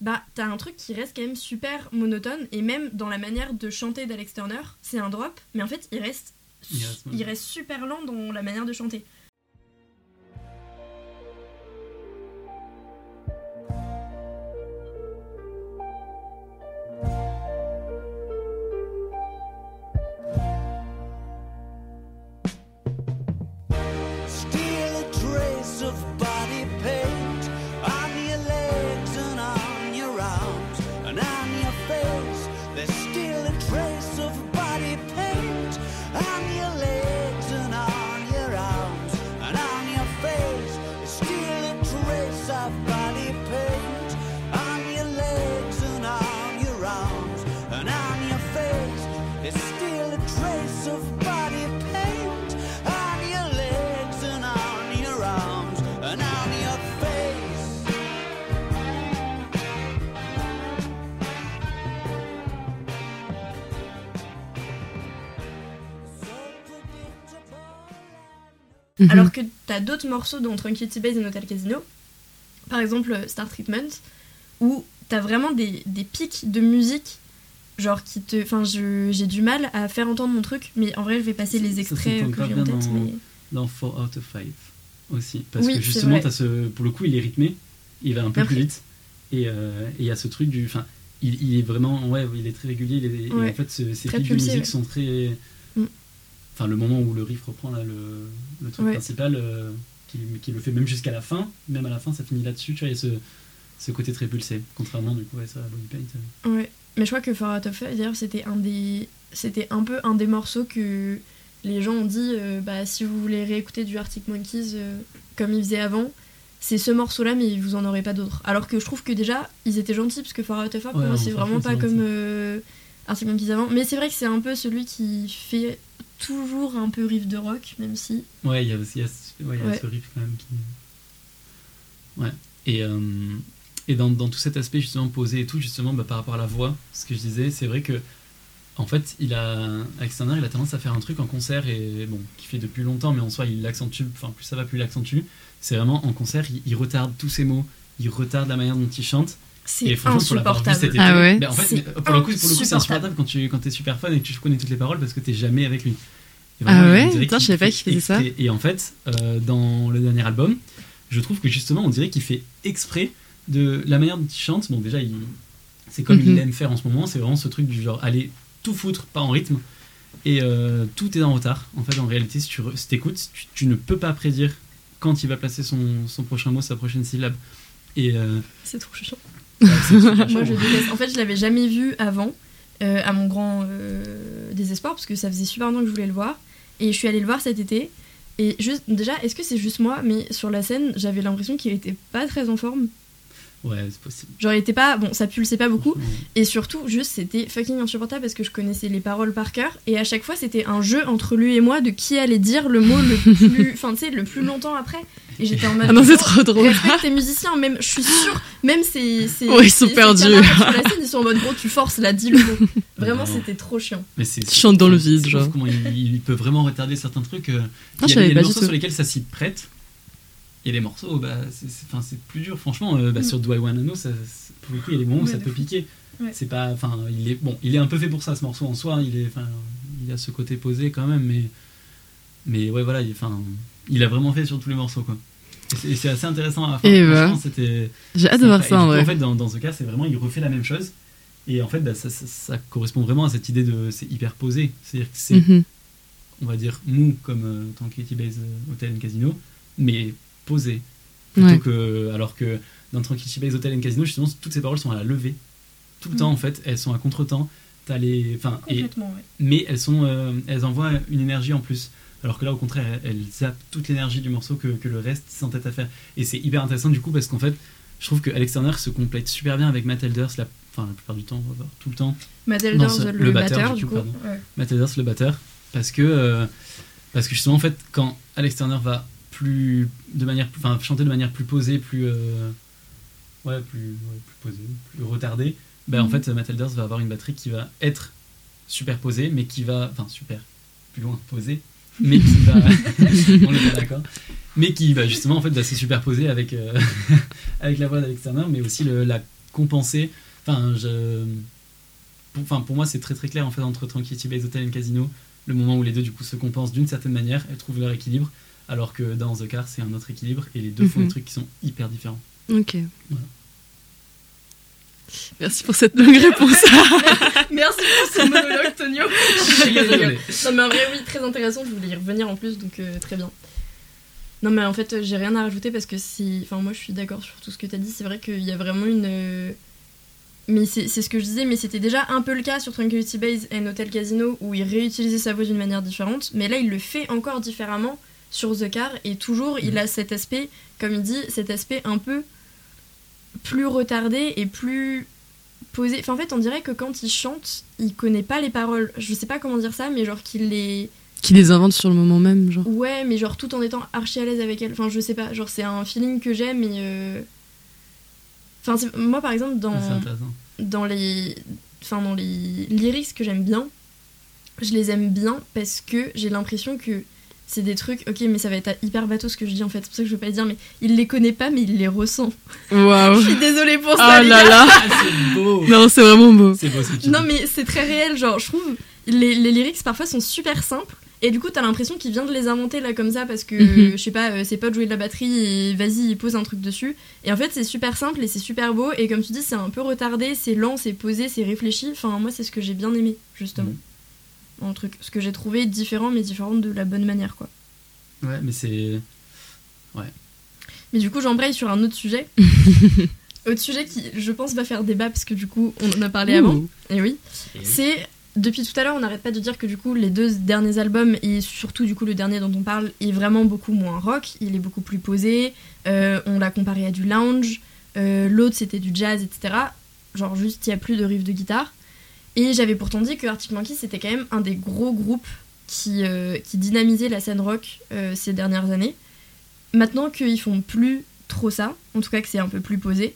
bah t'as un truc qui reste quand même super monotone. Et même dans la manière de chanter d'Alex Turner, c'est un drop, mais en fait, il reste, Il reste- il reste super lent dans la manière de chanter. Mhm. Alors que t'as d'autres morceaux dans Tranquility Base et Hotel Casino, par exemple euh, Star Treatment, où t'as vraiment des, des pics de musique, genre qui te. Enfin, je- j'ai du mal à faire entendre mon truc, mais en vrai, je vais passer Ça- les ça extraits s'entend que pas j'ai en bien tête. dans- Mais... Dans 4 out of 5 aussi. Parce Oui, que justement, t'as ce, pour le coup, il est rythmé, il va un peu Après- plus vite. Et euh, et il y a ce truc du. Enfin, il, il est vraiment. Ouais, il est très régulier. il est- Ouais. Et en fait, ce- ces pics de musique ouais. sont très. Mm. Enfin, le moment où le riff reprend, là, le, le truc Ouais. principal, euh, qui, qui le fait même jusqu'à la fin, même à la fin, ça finit là-dessus. Tu vois, il y a ce, ce côté très pulsé. Contrairement, du coup, ouais, ça, à Body Paint. euh. Ouais, mais je crois que For Out of Five, d'ailleurs, c'était un des, c'était un peu un des morceaux que les gens ont dit, euh, bah si vous voulez réécouter du Arctic Monkeys euh, comme ils faisaient avant, c'est ce morceau-là, mais vous en aurez pas d'autres. Alors que je trouve que déjà, ils étaient gentils parce que For Out of Five, pour Ouais, moi, non, c'est vraiment pas comme euh, Arctic Monkeys avant. Mais c'est vrai que c'est un peu celui qui fait toujours un peu riff de rock, même si. Ouais, il y a, y ce- ouais, il y a Ouais. ce riff quand même qui. Et, euh, et dans, dans tout cet aspect justement posé et tout, justement bah, par rapport à la voix, ce que je disais, c'est vrai que en fait, il a, Alexander, il a tendance à faire un truc en concert et bon, qui fait depuis longtemps, mais en soi, il l'accentue. Enfin, plus ça va, plus il l'accentue. C'est vraiment en concert, il, il retarde tous ses mots, il retarde la manière dont il chante. C'est Et franchement, pour insupportable. Ah ouais en fait, pour le coup, c'est insupportable. insupportable quand tu quand es super fan et que tu connais toutes les paroles parce que t'es jamais avec lui. Et Ah ouais? qu'il je savais pas fait qu'il faisait ça. Et en fait, euh, dans le dernier album, je trouve que justement, on dirait qu'il fait exprès de la manière dont il chante. Bon, déjà, il- c'est comme Mhm. il aime faire en ce moment, c'est vraiment ce truc du genre aller tout foutre, pas en rythme. Et euh, tout est en retard. En fait, en réalité, si tu si t'écoutes, tu, tu ne peux pas prédire quand il va placer son, son prochain mot, sa prochaine syllabe. Et euh, C'est trop chiant. Moi, je déteste. En fait, je l'avais jamais vu avant, euh, à mon grand euh, désespoir, parce que ça faisait super longtemps que je voulais le voir. Et je suis allée le voir cet été. Et juste, déjà, est-ce que c'est juste moi, mais sur la scène, j'avais l'impression qu'il était pas très en forme. Ouais, c'est possible. Genre, il était pas. Bon, ça pulsait pas beaucoup. Franchement, Et surtout, juste, c'était fucking insupportable parce que je connaissais les paroles par cœur. Et à chaque fois, c'était un jeu entre lui et moi de qui allait dire le mot le plus. Enfin, tu sais, le plus longtemps après. Et j'étais en mode. Ah non, c'est trop drôle. Respecte tes musiciens, même, je suis sûre, même ces. ces Ouais, ils sont ces- perdus. camarades Sur la scène, ils sont en mode gros, tu forces là, dis le mot. Vraiment, c'était trop chiant. Mais c'est, chante dans le vide, genre. Comment il, il peut vraiment retarder certains trucs. euh. Non, il y je a, des morceaux sur lesquels ça s'y prête. Il a des morceaux, bah, c'est, plus dur. Franchement, euh, bah, Mm. sur Do I Wanna Know, ça, pour le coup, il y a des moments où Ouais, ça peut fou. piquer. Ouais. C'est pas, enfin, il est bon, il est un peu fait pour ça, ce morceau en soi. Il est, il a ce côté posé quand même, mais, mais ouais, voilà, il, enfin, il a vraiment fait sur tous les morceaux, quoi. Et c'est, et assez intéressant. à. Et. Franchement, c'était. J'ai hâte de voir Et ça en vrai. En fait, dans, dans ce cas, c'est vraiment, il refait la même chose. Et en fait, bah, ça, ça- ça correspond vraiment à cette idée de. C'est hyper posé. C'est-à-dire que c'est, Mhm. on va dire, mou comme euh, Tranquility Base euh, Hotel and Casino, mais posé. Plutôt Ouais. que. Alors que dans Tranquility Base Hotel and Casino, justement, toutes ces paroles sont à la levée. Tout le Mm. temps, en fait. Elles sont à contre-temps. T'as les. Enfin, et, Complètement, ouais. mais elles, sont, euh, elles envoient une énergie en plus. Alors que là, au contraire, elles, elles zappent toute l'énergie du morceau que, que le reste s'entête à faire. Et c'est hyper intéressant du coup parce qu'en fait, je trouve que Alex Turner se complète super bien avec Matt Elders, la, enfin la plupart du temps, voir, tout le temps. Matt Non, Elders, le, le batteur, batteur, du coup, coup. pardon. Ouais. Matt Elders, le batteur, parce que, euh, parce que justement, en fait, quand Alex Turner va plus, de manière, enfin, chanter de manière plus posée, plus, euh, ouais, plus, ouais, plus posée, plus retardée, ben, en Mhm. fait, Matt Elders va avoir une batterie qui va être superposée, mais qui va, enfin, super, plus loin posée, mais qui va, on est d'accord, mais qui va justement, en fait, va se superposer avec, euh, avec la voix d'Alex Turner, mais aussi le, la compenser, enfin, je pour, enfin, pour moi, c'est très très clair en fait entre Tranquility Base Hotel et Casino, le moment où les deux du coup se compensent d'une certaine manière, elles trouvent leur équilibre, alors que dans The Car, c'est un autre équilibre et les deux font Mhm. des trucs qui sont hyper différents. Ok. Voilà. Merci pour cette longue réponse. Merci pour ce monologue, Tonio. Je suis désolé. Non, mais en vrai, oui, très intéressant. Je voulais y revenir en plus, donc euh, très bien. Non, mais en fait, j'ai rien à rajouter parce que si. Enfin, moi, je suis d'accord sur tout ce que tu as dit. C'est vrai qu'il y a vraiment une. euh, Mais c'est c'est ce que je disais, mais c'était déjà un peu le cas sur Tranquility Base et Hotel Casino où il réutilisait sa voix d'une manière différente. Mais là, il le fait encore différemment sur The Car et toujours, il a cet aspect, comme il dit, cet aspect un peu plus retardé et plus posé. Enfin, en fait, on dirait que quand il chante, il connaît pas les paroles. Je sais pas comment dire ça, mais genre qu'il les. Qui les invente sur le moment même, genre. Ouais, mais genre tout en étant archi à l'aise avec elle. Enfin, je sais pas, genre c'est un feeling que j'aime et. euh, Enfin, moi par exemple, dans, dans les. Enfin, dans les lyrics que j'aime bien, je les aime bien parce que j'ai l'impression que c'est des trucs. Ok, mais ça va être hyper bateau ce que je dis en fait, c'est pour ça que je veux pas le dire, mais il les connaît pas, mais il les ressent. Waouh. Je suis désolée pour ça, Oh là là. Ah, c'est beau Non, c'est vraiment beau. C'est beau ce que tu Non dis. mais c'est très réel, genre je trouve les, les lyrics parfois sont super simples et du coup t'as l'impression qu'il vient de les inventer là comme ça parce que Mhm. je sais pas euh, c'est pas de jouer de la batterie et vas-y il pose un truc dessus et en fait c'est super simple et c'est super beau et comme tu dis c'est un peu retardé, c'est lent, c'est posé, c'est réfléchi, enfin moi c'est ce que j'ai bien aimé justement. Mhm. Un truc, ce que j'ai trouvé différent mais différent de la bonne manière quoi. Ouais, mais c'est. Mais du coup j'embraye sur un autre sujet. autre sujet qui je pense va faire débat parce que du coup on en a parlé avant. Et oui. C'est depuis tout à l'heure, on n'arrête pas de dire que du coup les deux derniers albums et surtout du coup le dernier dont on parle est vraiment beaucoup moins rock. Il est beaucoup plus posé. euh, on l'a comparé à du lounge. euh, L'autre c'était du jazz, etc. Genre juste il y a plus de riff de guitare. Et j'avais pourtant dit que Arctic Monkeys c'était quand même un des gros groupes qui, euh, qui dynamisait la scène rock euh, ces dernières années. Maintenant qu'ils font plus trop ça, en tout cas que c'est un peu plus posé.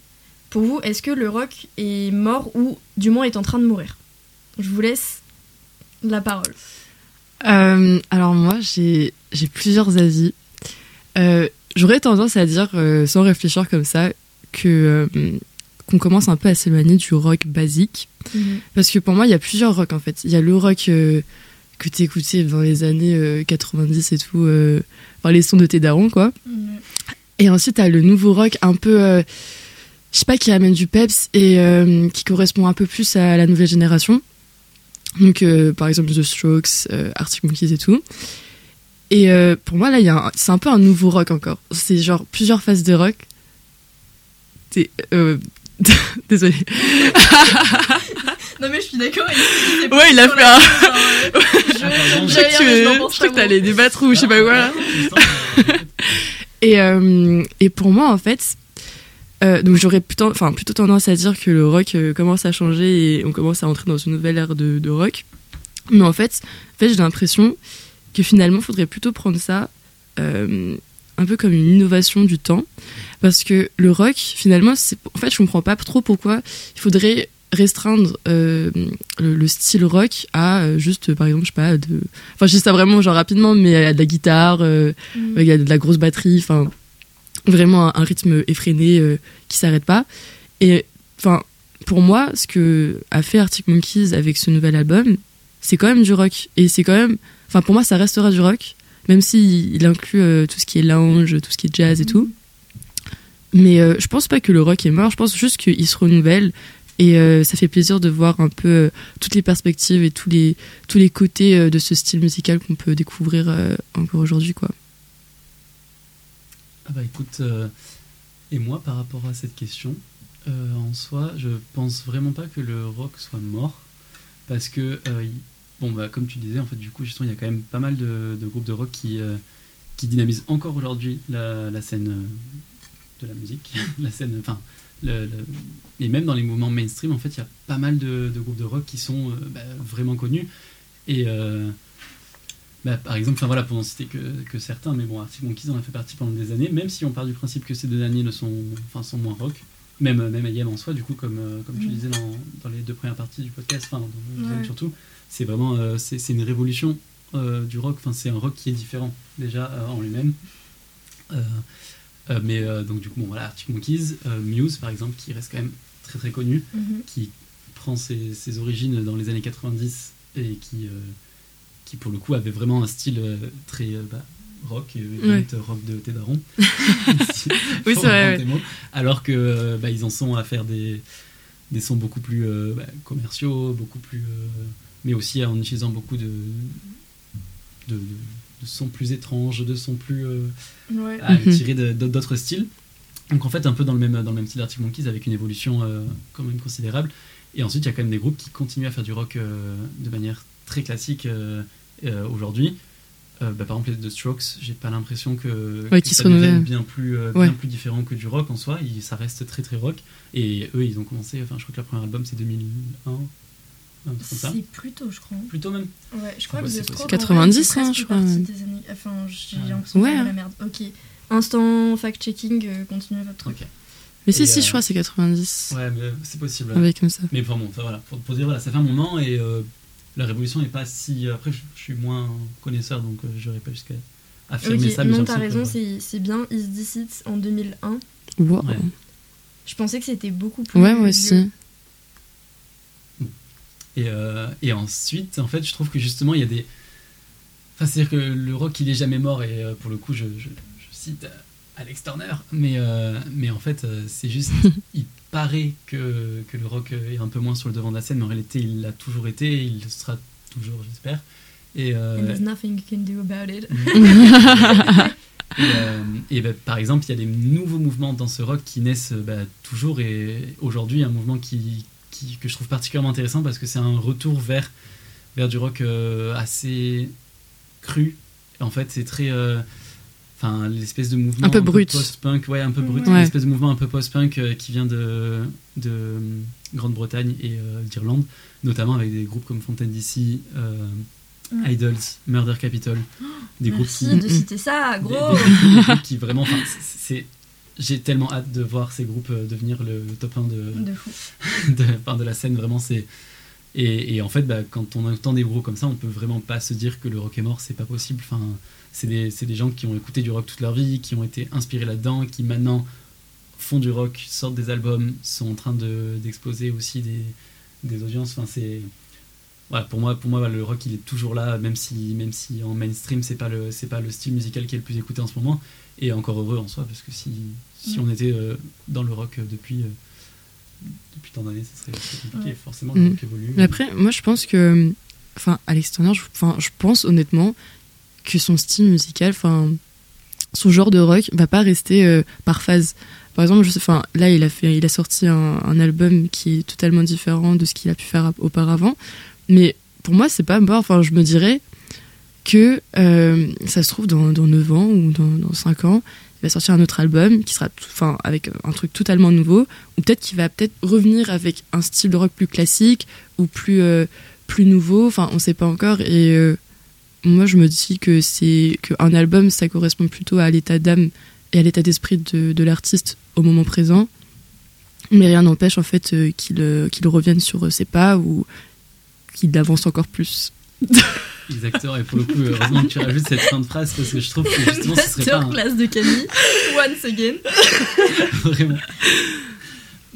Pour vous, est-ce que le rock est mort ou du moins est en train de mourir? Je vous laisse la parole. Euh, alors moi, j'ai plusieurs avis. Euh, J'aurais tendance à dire, sans réfléchir comme ça, que qu'on commence un peu à s'éloigner du rock basique. Parce que pour moi, il y a plusieurs rocks en fait. Il y a le rock euh, que t'écoutais dans les années euh, 90 et tout, euh, enfin les sons de tes darons quoi. Et ensuite, t'as le nouveau rock un peu, euh, je sais pas, qui amène du peps et euh, qui correspond un peu plus à la nouvelle génération. Donc, euh, par exemple, The Strokes, euh, Arctic Monkeys et tout. Et euh, pour moi, là, c'est un peu un nouveau rock encore. C'est genre plusieurs phases de rock. Euh... Désolée. Non mais je suis d'accord. Ouais, il a fait un. Je- Je crois que, que t'allais débattre ou je sais pas quoi. Là. Et, euh, et pour moi, en fait, euh, donc j'aurais plutôt, enfin, plutôt tendance à dire que le rock euh, commence à changer et on commence à entrer dans une nouvelle ère de, de rock. Mais en fait, en fait j'ai l'impression que finalement, il faudrait plutôt prendre ça euh, un peu comme une innovation du temps. Parce que le rock, finalement, c'est, en fait, je comprends pas trop pourquoi il faudrait restreindre euh, le, le style rock à euh, juste, par exemple, je sais pas, de... Enfin, je dis ça vraiment genre rapidement, mais à de la guitare, euh, Mm. il y a de la grosse batterie, enfin vraiment un, un rythme effréné qui s'arrête pas. Et enfin pour moi, ce que a fait Arctic Monkeys avec ce nouvel album, c'est quand même du rock et c'est quand même, enfin pour moi ça restera du rock, même si il inclut euh, tout ce qui est lounge, tout ce qui est jazz et tout. Mais euh, je pense pas que le rock est mort, je pense juste qu'il se renouvelle et euh, ça fait plaisir de voir un peu euh, toutes les perspectives et tous les tous les côtés de ce style musical qu'on peut découvrir encore aujourd'hui quoi. Ah bah écoute, et moi par rapport à cette question, en soi, je pense vraiment pas que le rock soit mort, parce que, bon bah comme tu disais, en fait du coup justement il y a quand même pas mal de, de groupes de rock qui, euh, qui dynamisent encore aujourd'hui la, la scène euh, de la musique, la scène, enfin, le, le- et même dans les mouvements mainstream en fait il y a pas mal de, de groupes de rock qui sont euh, bah, vraiment connus, et... bah, par exemple, enfin voilà, pour n'en citer que, que certains, mais bon, Arctic Monkeys en a fait partie pendant des années, même si on part du principe que ces deux derniers ne sont, enfin, sont moins rock, même, même AM en soi, du coup, comme, comme tu Mm. disais dans, dans les deux premières parties du podcast, enfin, dans Ouais. surtout, c'est vraiment, euh, c'est une révolution euh, du rock, enfin, c'est un rock qui est différent, déjà, euh, en lui-même. Mais donc, du coup, bon, voilà, Arctic Monkeys, Muse, par exemple, qui reste quand même très très connu, Mhm. qui prend ses, ses origines dans les années 90 et qui, qui pour le coup avait vraiment un style très bah, rock, Ouais. rock de tes darons. Oui, c'est vrai. Alors que bah, ils en sont à faire des, des sons beaucoup plus bah, commerciaux, beaucoup plus, mais aussi en utilisant beaucoup de, de, sons plus étranges, de sons plus euh, Ouais. à Mhm. de- d'autres styles. Donc en fait un peu dans le même dans le même style d'Arctic Monkeys avec une évolution euh, quand même considérable. Et ensuite il y a quand même des groupes qui continuent à faire du rock euh, de manière très classique euh, euh, aujourd'hui. Euh, bah, par exemple les The Strokes, j'ai pas l'impression que, Ouais, que qui ça devienne bien plus euh, Ouais. bien plus différent que du rock en soi. Il- ça reste très très rock. Et eux ils ont commencé. Enfin je crois que leur premier album c'est 2001. C'est plutôt, je crois. Plutôt même. Ouais, je crois Ouais, que c'est The Strokes, possible. en vrai, 90, c'est hein, je crois, Enfin, j'ai Ouais. l'impression Ouais, de hein. la merde. Ok. Instant fact-checking, euh, continuez votre truc. Ok. Mais si, Et, si, euh, je crois que c'est 90. Ouais mais c'est possible. Avec comme ça. Mais enfin bon, enfin, voilà, pour, pour dire voilà, ça fait un moment et euh, la révolution n'est pas si. Après, je, je suis moins connaisseur donc euh, j'aurais pas jusqu'à affirmer ça. mais non, t'as raison, que, c'est c'est bien Is This It en 2001. Wow. Ouais. Je pensais que c'était beaucoup plus. Ouais, moi aussi. Et, euh, et ensuite, en fait, je trouve que justement, il y a des. Enfin, c'est-à-dire que le rock, il est jamais mort et euh, pour le coup, je, je- je cite euh, Alex Turner, mais, euh, mais en fait, c'est juste. il paraît que, que le rock est un peu moins sur le devant de la scène, mais en réalité, il l'a toujours été et il le sera toujours, j'espère. Et, euh, And there's nothing you can do about it. Et, euh, et bah, par exemple, il y a des nouveaux mouvements dans ce rock qui naissent bah, toujours et aujourd'hui un mouvement qui, qui- que je trouve particulièrement intéressant parce que c'est un retour vers, vers du rock euh, assez cru. En fait, c'est très... euh, Enfin, l'espèce de mouvement Un peu brut. post-punk, ouais, un peu brut, Ouais. l'espèce de mouvement un peu post-punk euh, qui vient de, de Grande-Bretagne et euh, d'Irlande, notamment avec des groupes comme Fontaine DC, euh, Ouais. Idols, Murder Capital, des groupes Merci qui, de citer ça, des- gros. des- des groupes qui vraiment c'est j'ai tellement hâte de voir ces groupes euh, devenir le, top 1 de, De fou. de, enfin, de la scène. Vraiment, c'est. Et, et en fait, bah, quand on entend des groupes comme ça, on peut vraiment pas se dire que le rock est mort, c'est pas possible. Enfin, c'est des, des gens qui ont écouté du rock toute leur vie, qui ont été inspirés là-dedans, qui maintenant font du rock, sortent des albums, sont en train de, d'exploser aussi des, des audiences. Enfin, c'est. Voilà, pour moi, pour moi voilà, le rock il est toujours là, même si, même si en mainstream c'est pas le, c'est pas le style musical qui est le plus écouté en ce moment. Et encore heureux en soi, parce que si, si Mm. on était euh, dans le rock euh, depuis, euh, depuis tant d'années, ce serait, compliqué. Ouais. Forcément, le Mm. rock évolue. Mais après, moi, je pense que, enfin, à l'extérieur, je, enfin, je pense honnêtement que son style musical, enfin, son genre de rock va pas rester euh, par phase. Par exemple, je sais, là, il a fait, il a sorti un, un album qui est totalement différent de ce qu'il a pu faire auparavant. Mais pour moi, c'est pas mort. Enfin, je me dirais que euh, ça se trouve dans, dans 9 ans ou dans, dans 5 ans, il va sortir un autre album qui sera, enfin, avec un truc totalement nouveau, ou peut-être qu'il va peut-être revenir avec un style de rock plus classique ou plus euh, plus nouveau. Enfin, on sait pas encore. Et euh, moi, je me dis que c'est qu'un album, ça correspond plutôt à l'état d'âme et à l'état d'esprit de, de l'artiste au moment présent. Mais rien n'empêche en fait qu'il qu'il revienne sur ses pas ou qu'il avance encore plus. Exactement, et pour le coup, heureusement que tu rajoutes cette fin de phrase parce que je trouve que justement ce serait pas un- classe de Camille. Once again. vraiment.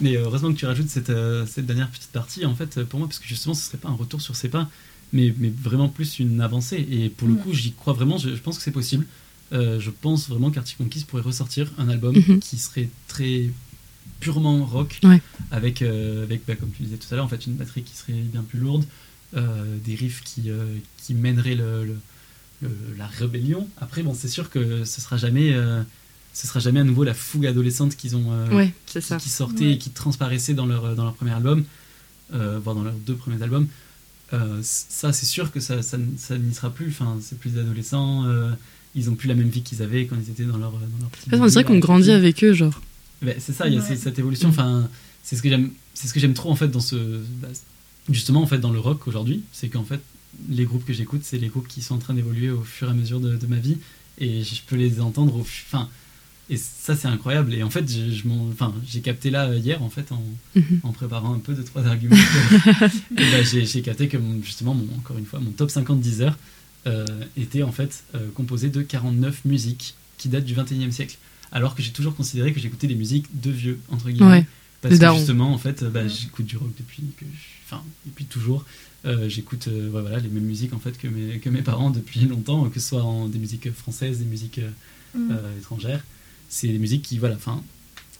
Mais euh, heureusement que tu rajoutes cette, euh, cette dernière petite partie en fait euh, pour moi parce que justement ce serait pas un retour sur ses pas, mais, mais vraiment plus une avancée. Et pour le Mm. coup, j'y crois vraiment, je, je pense que c'est possible. Euh, je pense vraiment qu'Arctic Monkeys pourrait ressortir un album Mhm. qui serait très purement rock, Ouais. avec, euh, avec bah, comme tu disais tout à l'heure, en fait, une batterie qui serait bien plus lourde, des riffs qui, euh, qui mèneraient le, le- le- la rébellion. Après, bon, c'est sûr que ce sera jamais, euh, ce sera jamais à nouveau la fougue adolescente qu'ils ont, euh, Ouais, qui, qui sortait Ouais. et qui transparaissait dans leur, dans leur premier album, euh, voire dans leurs deux premiers albums. Euh, ça, c'est sûr que ça, ça, ça n'y sera plus. Enfin, c'est plus des adolescents. euh, ils ont plus la même vie qu'ils avaient quand ils étaient dans leur, dans leur petit on dirait qu'on grandit avec eux, genre. ben, c'est ça, il y a Ouais. cette- évolution. Enfin, c'est ce que j'aime, c'est ce que j'aime trop en fait dans ce, bah, justement en fait dans le rock aujourd'hui, c'est qu'en fait les groupes que j'écoute, c'est les groupes qui sont en train d'évoluer au fur et à mesure de, de ma vie, et je peux les entendre au, enfin, et ça c'est incroyable. Et en fait, je, je enfin, j'ai capté là euh, hier en fait en, Mhm. en préparant un peu de trois arguments. ben, j'ai, j'ai capté que mon- justement, mon, encore une fois, mon top 50 Deezer euh, était en fait euh, composé de 49 musiques qui datent du 21e siècle. Alors que j'ai toujours considéré que j'écoutais des musiques de vieux, entre guillemets. Ouais, parce que justement, en fait, euh, bah, j'écoute du rock depuis que je- enfin, depuis toujours. Euh, j'écoute euh, voilà, les mêmes musiques en fait que mes, que mes parents depuis longtemps, que ce soit en des musiques françaises, des musiques euh, Mm. étrangères. C'est des musiques qui, voilà, enfin.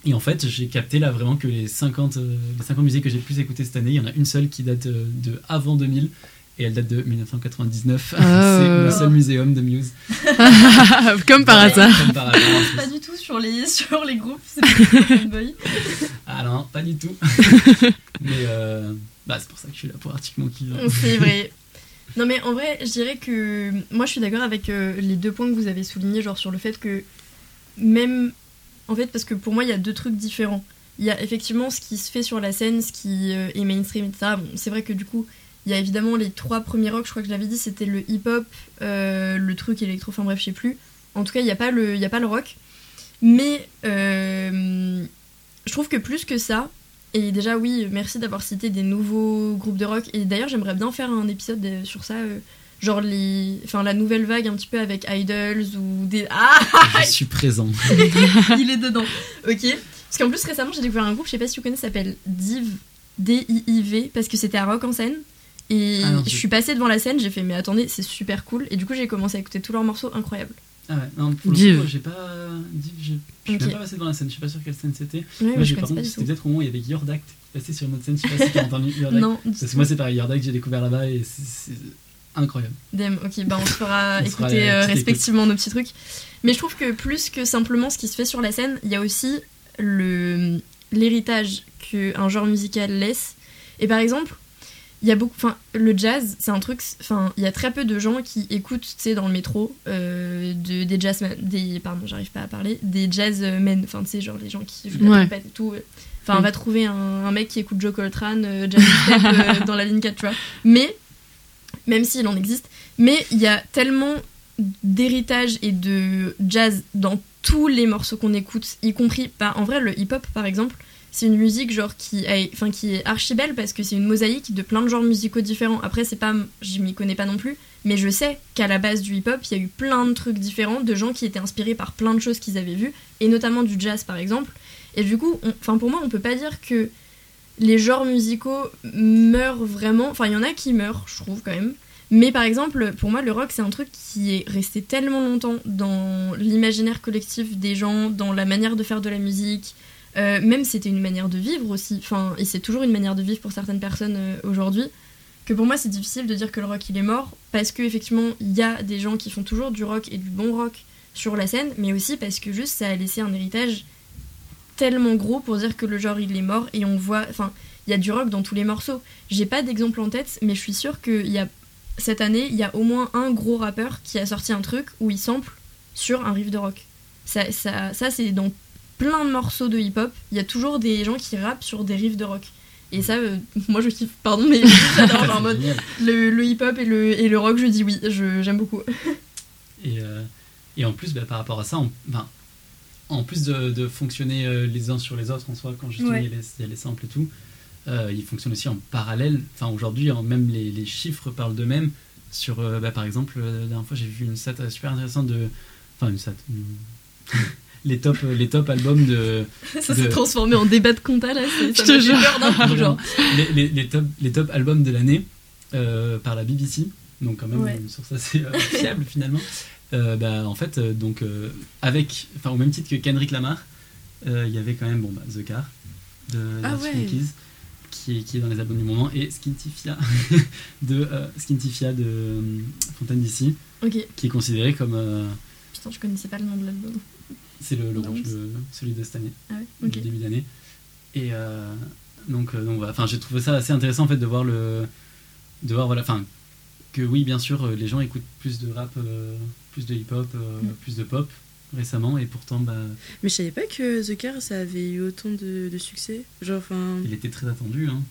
Et en fait, j'ai capté là vraiment que les 50, euh, les 50 musiques que j'ai le plus écoutées cette année, il y en a une seule qui date de avant 2000 et elle date de 1999. Ah. c'est le seul muséum de Muse. Comme par hasard. Comme par hasard, en plus. Pas du tout sur les, sur les groupes, c'est pas. Ah non, pas du tout. Mais euh, bah, c'est pour ça que je suis là pour Monkey. hein. C'est vrai. Non mais en vrai, je dirais que moi je suis d'accord avec euh, les deux points que vous avez soulignés, genre sur le fait que même en fait parce que pour moi il y a deux trucs différents. Il y a effectivement ce qui se fait sur la scène, ce qui euh, est mainstream, etc. C'est vrai que du coup il y a évidemment les trois premiers rock, je crois que je l'avais dit, c'était le hip-hop, euh, le truc électro, enfin bref, je sais plus. En tout cas, il n'y a, pas le- il y a pas le rock. Mais je trouve que plus que ça, et déjà, oui, merci d'avoir cité des nouveaux groupes de rock. Et d'ailleurs, j'aimerais bien faire un épisode euh, sur ça. euh, genre les... enfin, la nouvelle vague un petit peu avec Idols ou des. Ah Je suis présent. Il est dedans. Ok. Parce qu'en plus, récemment, j'ai découvert un groupe, je sais pas si tu connais, ça s'appelle Div. D-I-I-V. Parce que c'était à Rock en scène. Et Ah non, je- suis passée devant la scène, j'ai fait, mais attendez, c'est super cool. Et du coup, j'ai commencé à écouter tous leurs morceaux incroyables. Ah ouais, non, pour le j'ai pas. Je suis même pas passé dans la scène, je suis pas sûr quelle scène c'était. Ouais, Moi, mais je par contre, c'était peut-être au moment où il y avait Yordact qui passait sur une autre scène, je sais pas si t'as entendu Yordact. Non, Parce que moi, c'est pareil, Yordact, j'ai découvert là-bas et c'est incroyable. Dem, ok, bah on se fera On se fera écouter euh, respectivement nos petits trucs. Mais je trouve que plus que simplement ce qui se fait sur la scène, il y a aussi le l'héritage qu'un genre musical laisse. Et par exemple, il y a beaucoup, enfin, le jazz, c'est un truc, enfin, il y a très peu de gens qui écoutent, tu sais, dans le métro, euh, de, des jazzmen, des, pardon, j'arrive pas à parler, des jazzmen, enfin, tu sais, genre les gens qui jouent la Ouais. trompette et tout. Enfin, on Mm. va trouver un, un mec qui écoute Joe Coltrane, euh, Jazz Step, euh, dans la ligne 4, tu vois. Mais, même s'il en existe, mais il y a tellement d'héritage et de jazz dans tous les morceaux qu'on écoute, y compris, bah, en vrai, le hip-hop par exemple, c'est une musique genre qui, enfin, qui est archi belle parce que c'est une mosaïque de plein de genres musicaux différents. Après, c'est pas, je m'y connais pas non plus, mais je sais qu'à la base du hip-hop, il y a eu plein de trucs différents, de gens qui étaient inspirés par plein de choses qu'ils avaient vues, et notamment du jazz par exemple. Et du coup, enfin pour moi, on peut pas dire que les genres musicaux meurent vraiment. Enfin, il y en a qui meurent, je trouve quand même. Mais par exemple, pour moi, le rock, c'est un truc qui est resté tellement longtemps dans l'imaginaire collectif des gens, dans la manière de faire de la musique. Euh, même c'était une manière de vivre aussi. Enfin, et c'est toujours une manière de vivre pour certaines personnes euh, aujourd'hui. Que pour moi, c'est difficile de dire que le rock il est mort parce que effectivement, il y a des gens qui font toujours du rock et du bon rock sur la scène, mais aussi parce que juste ça a laissé un héritage tellement gros pour dire que le genre il est mort et on voit. Enfin, il y a du rock dans tous les morceaux. J'ai pas d'exemple en tête, mais je suis sûre qu'il y a cette année, il y a au moins un gros rappeur qui a sorti un truc où il sample sur un riff de rock. Ça, ça, ça c'est dans plein de morceaux de hip-hop. Il y a toujours des gens qui rappent sur des riffs de rock. Et ça, euh, moi je kiffe, pardon, mais j'adore genre en mode le, le hip-hop et le, et le rock, je dis oui, je- j'aime beaucoup. Et, euh, et en plus, bah, par rapport à ça, on- enfin, en plus de, de fonctionner euh, les uns sur les autres en soi, quand justement Ouais. il, y a les, il y a les samples et tout, euh, ils fonctionnent aussi en parallèle. Enfin, aujourd'hui, hein, même les, les chiffres parlent d'eux-mêmes. Sur, bah, par exemple, la dernière fois, j'ai vu une stat super intéressante de. Enfin, une stat. une- les, top, les top albums de. Ça De- s'est transformé en débat de compta là, c'est- ça Je te jure. peur d'un coup, genre. les, les, les top, les top albums de l'année euh, par la BBC, donc quand même Ouais. une source assez euh, fiable finalement. Euh, bah, en fait, euh, donc euh, avec, enfin au même titre que Kendrick Lamar, euh, il y avait quand même bon, bah, The Car de Ah ouais. Monkeys, qui est, qui est dans les albums du moment et Skintifia de euh, Skintifia de euh, Fontaine d'ici, qui est considéré comme euh, putain, je connaissais pas le nom de l'album. C'est le, le rouge, le- celui de cette année. Ah ouais, du début d'année. Et euh, donc, euh, donc voilà. Enfin, j'ai trouvé ça assez intéressant en fait de voir le, de voir voilà, enfin que oui, bien sûr, euh, les gens écoutent plus de rap, euh, plus de hip-hop, euh, Mm. plus de pop récemment, et pourtant, bah, Mais je savais pas que The Car ça avait eu autant de, de succès. Genre, enfin. il était très attendu. Hein.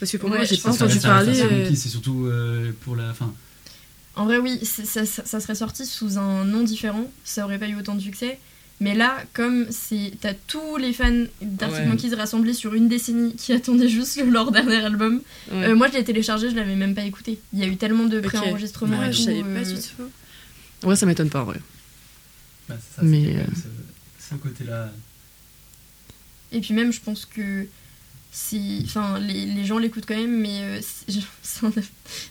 Parce que pour Ouais, moi, j'ai je pas entendu parler. euh, C'est surtout euh, pour la fin. En vrai, oui, ça, ça- ça serait sorti sous un nom différent, ça aurait pas eu autant de succès. Mais là, comme c'est, t'as tous les fans d'Arctic Ouais. Monkeys rassemblés sur une décennie qui attendaient juste leur dernier album, ouais. euh, moi je l'ai téléchargé, je l'avais même pas écouté. Il y a eu tellement de préenregistrements et je tout. savais pas euh, du tout. Ouais, ça m'étonne pas en vrai. Bah, c'est ça, Mais, euh, même ce, ce côté-là. Et puis même, je pense que si, enfin, les, les gens l'écoutent quand même, mais euh,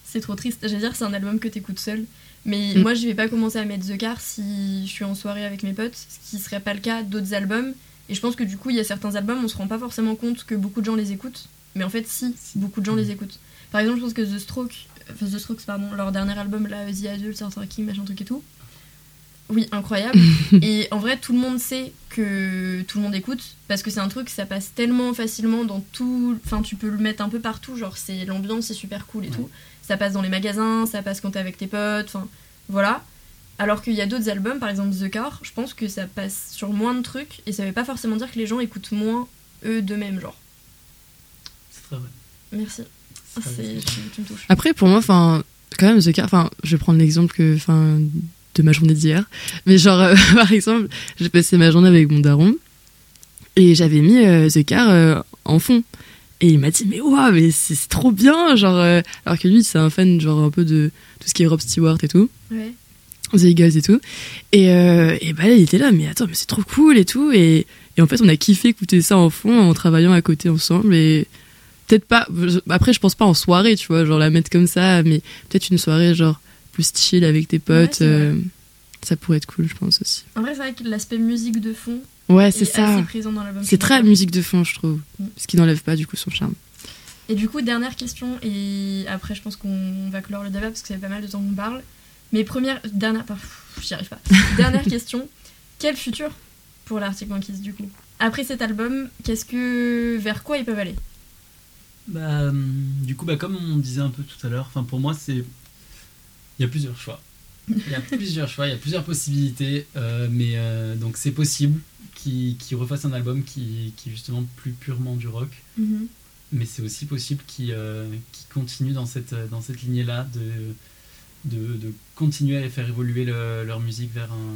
c'est trop triste. J'allais dire, c'est un album que t'écoutes seul. Mais Mm. moi, je vais pas commencer à mettre The Car si je suis en soirée avec mes potes, ce qui serait pas le cas d'autres albums. Et je pense que du coup, il y a certains albums, on se rend pas forcément compte que beaucoup de gens les écoutent. Mais en fait, si, beaucoup de gens Mm. les écoutent. Par exemple, je pense que The Strokes, enfin, The Strokes, pardon, leur dernier album, là, The Adult, King, machin truc et tout. Oui, incroyable. et en vrai, tout le monde sait que tout le monde écoute parce que c'est un truc, ça passe tellement facilement dans tout. Enfin, tu peux le mettre un peu partout. Genre, c'est l'ambiance, c'est super cool et Ouais. tout. Ça passe dans les magasins, ça passe quand t'es avec tes potes. Enfin, voilà. Alors qu'il y a d'autres albums, par exemple The Car, je pense que ça passe sur moins de trucs et ça veut pas forcément dire que les gens écoutent moins eux d'eux-mêmes. Genre, C'est très vrai. merci. Très tu me touches. Après, pour moi, enfin, quand même, The Car, enfin, je vais prendre l'exemple que, enfin, de ma journée d'hier. Mais genre, euh, par exemple, j'ai passé ma journée avec mon daron et j'avais mis euh, The Car euh, en fond. Et il m'a dit, mais waouh, mais c'est trop bien, genre, euh, alors que lui, c'est un fan, genre, un peu de tout ce qui est Rob Stewart et tout. Ouais. The Eagles et tout. Et, et bah là, il était là, mais attends, mais c'est trop cool et tout. Et, et en fait, on a kiffé écouter ça en fond en travaillant à côté ensemble. Et peut-être pas, après, je pense pas en soirée, tu vois, genre la mettre comme ça, mais peut-être une soirée, genre, plus chill avec tes potes. euh, ça pourrait être cool, je pense aussi. En vrai, c'est vrai que l'aspect musique de fond Ouais, est, c'est ça. assez présent dans l'album. je C'est très musique de fond, je trouve. Mm. Ce qui n'enlève pas, du coup, son charme. Et du coup, dernière question, et après, je pense qu'on va clore le débat parce que ça fait pas mal de temps qu'on parle. Mais première, dernière, j'y arrive pas. dernière question, quel futur pour l'Arctic Monkeys du coup? Après cet album, qu'est-ce que, vers quoi ils peuvent aller? Bah, hum, du coup, bah, comme on disait un peu tout à l'heure, enfin pour moi, c'est il y a plusieurs choix. Il y a plusieurs choix, il y a plusieurs possibilités, euh, mais euh, donc c'est possible qu'ils qu'ils refassent un album qui, qui est justement plus purement du rock, mais c'est aussi possible qu'ils euh, qu'ils continuent dans cette, dans cette lignée-là, de, de, de continuer à faire évoluer le- leur musique vers un,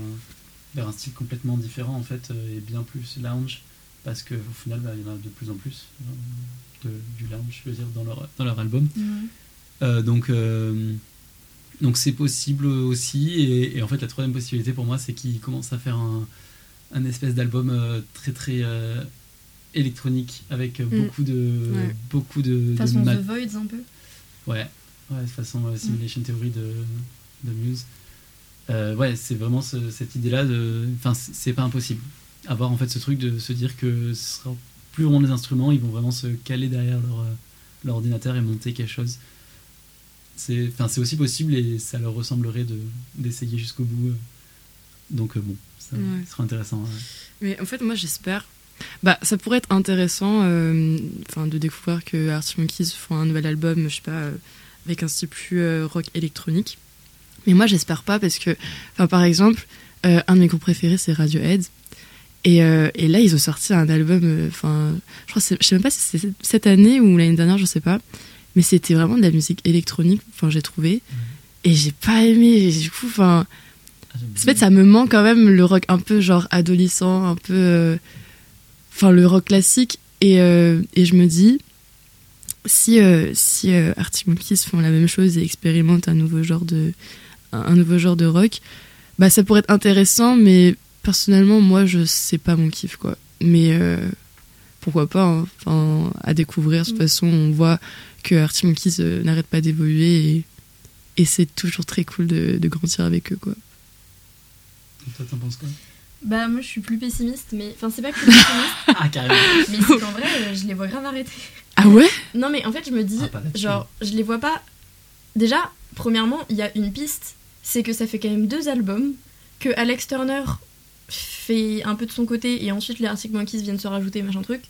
vers un style complètement différent en fait euh, et bien plus lounge parce qu'au final bah, il y en a de plus en plus de, du lounge je veux dire dans leur, dans leur album. Euh, donc donc c'est possible aussi et, et en fait la troisième possibilité pour moi c'est qu'ils commencent à faire un, un espèce d'album euh, très très euh, électronique avec euh, Mm. beaucoup de Ouais. beaucoup de, de Façon mat- The Voids un peu. Ouais, ouais, de façon euh, simulation theory de, de Muse. Euh, ouais, c'est vraiment ce- cette idée-là de. Enfin, c'est c'est pas impossible. Avoir en fait ce truc de se dire que ce sera plus vraiment des instruments, ils vont vraiment se caler derrière leur, leur ordinateur et monter quelque chose. C'est aussi possible et ça leur ressemblerait de- d'essayer jusqu'au bout. euh. Donc, euh, bon, ça Ouais. sera intéressant. Mais en fait, moi, j'espère. Bah, ça pourrait être intéressant euh, enfin, de découvrir que Arctic Monkeys font un nouvel album, je sais pas, euh, avec un style plus euh, rock électronique. Mais moi, j'espère pas parce que, enfin, par exemple, un de mes groupes préférés, c'est Radiohead. Et, et là, ils ont sorti un album, enfin, je crois, je sais même pas si c'est cette année ou l'année dernière, je sais pas. Mais c'était vraiment de la musique électronique, enfin, j'ai trouvé. Et j'ai pas aimé, et du coup, enfin. Ah, En fait, ça me manque quand même le rock un peu genre adolescent, un peu. euh, Enfin, le rock classique. Et, euh, et je me dis, si, euh, si euh, Arctic Monkeys font la même chose et expérimentent un nouveau genre de, un, nouveau genre de rock, bah ça pourrait être intéressant, mais personnellement, moi, je sais pas mon kiff, quoi. Mais euh, pourquoi pas, hein. enfin, à découvrir. De toute Mm. façon, on voit que Arctic Monkeys euh, n'arrête pas d'évoluer et, et c'est toujours très cool de, de grandir avec eux, quoi. Toi, t'en penses quoi? Bah moi je suis plus pessimiste, mais enfin c'est pas plus pessimiste, Ah, carrément mais c'est qu'en vrai euh, je les vois grave arrêter. Ah ouais? Non mais en fait je me dis, Ah, genre je les vois pas. Déjà, premièrement il y a une piste, c'est que ça fait quand même deux albums, que Alex Turner fait un peu de son côté et ensuite les Arctic Monkeys viennent se rajouter machin truc.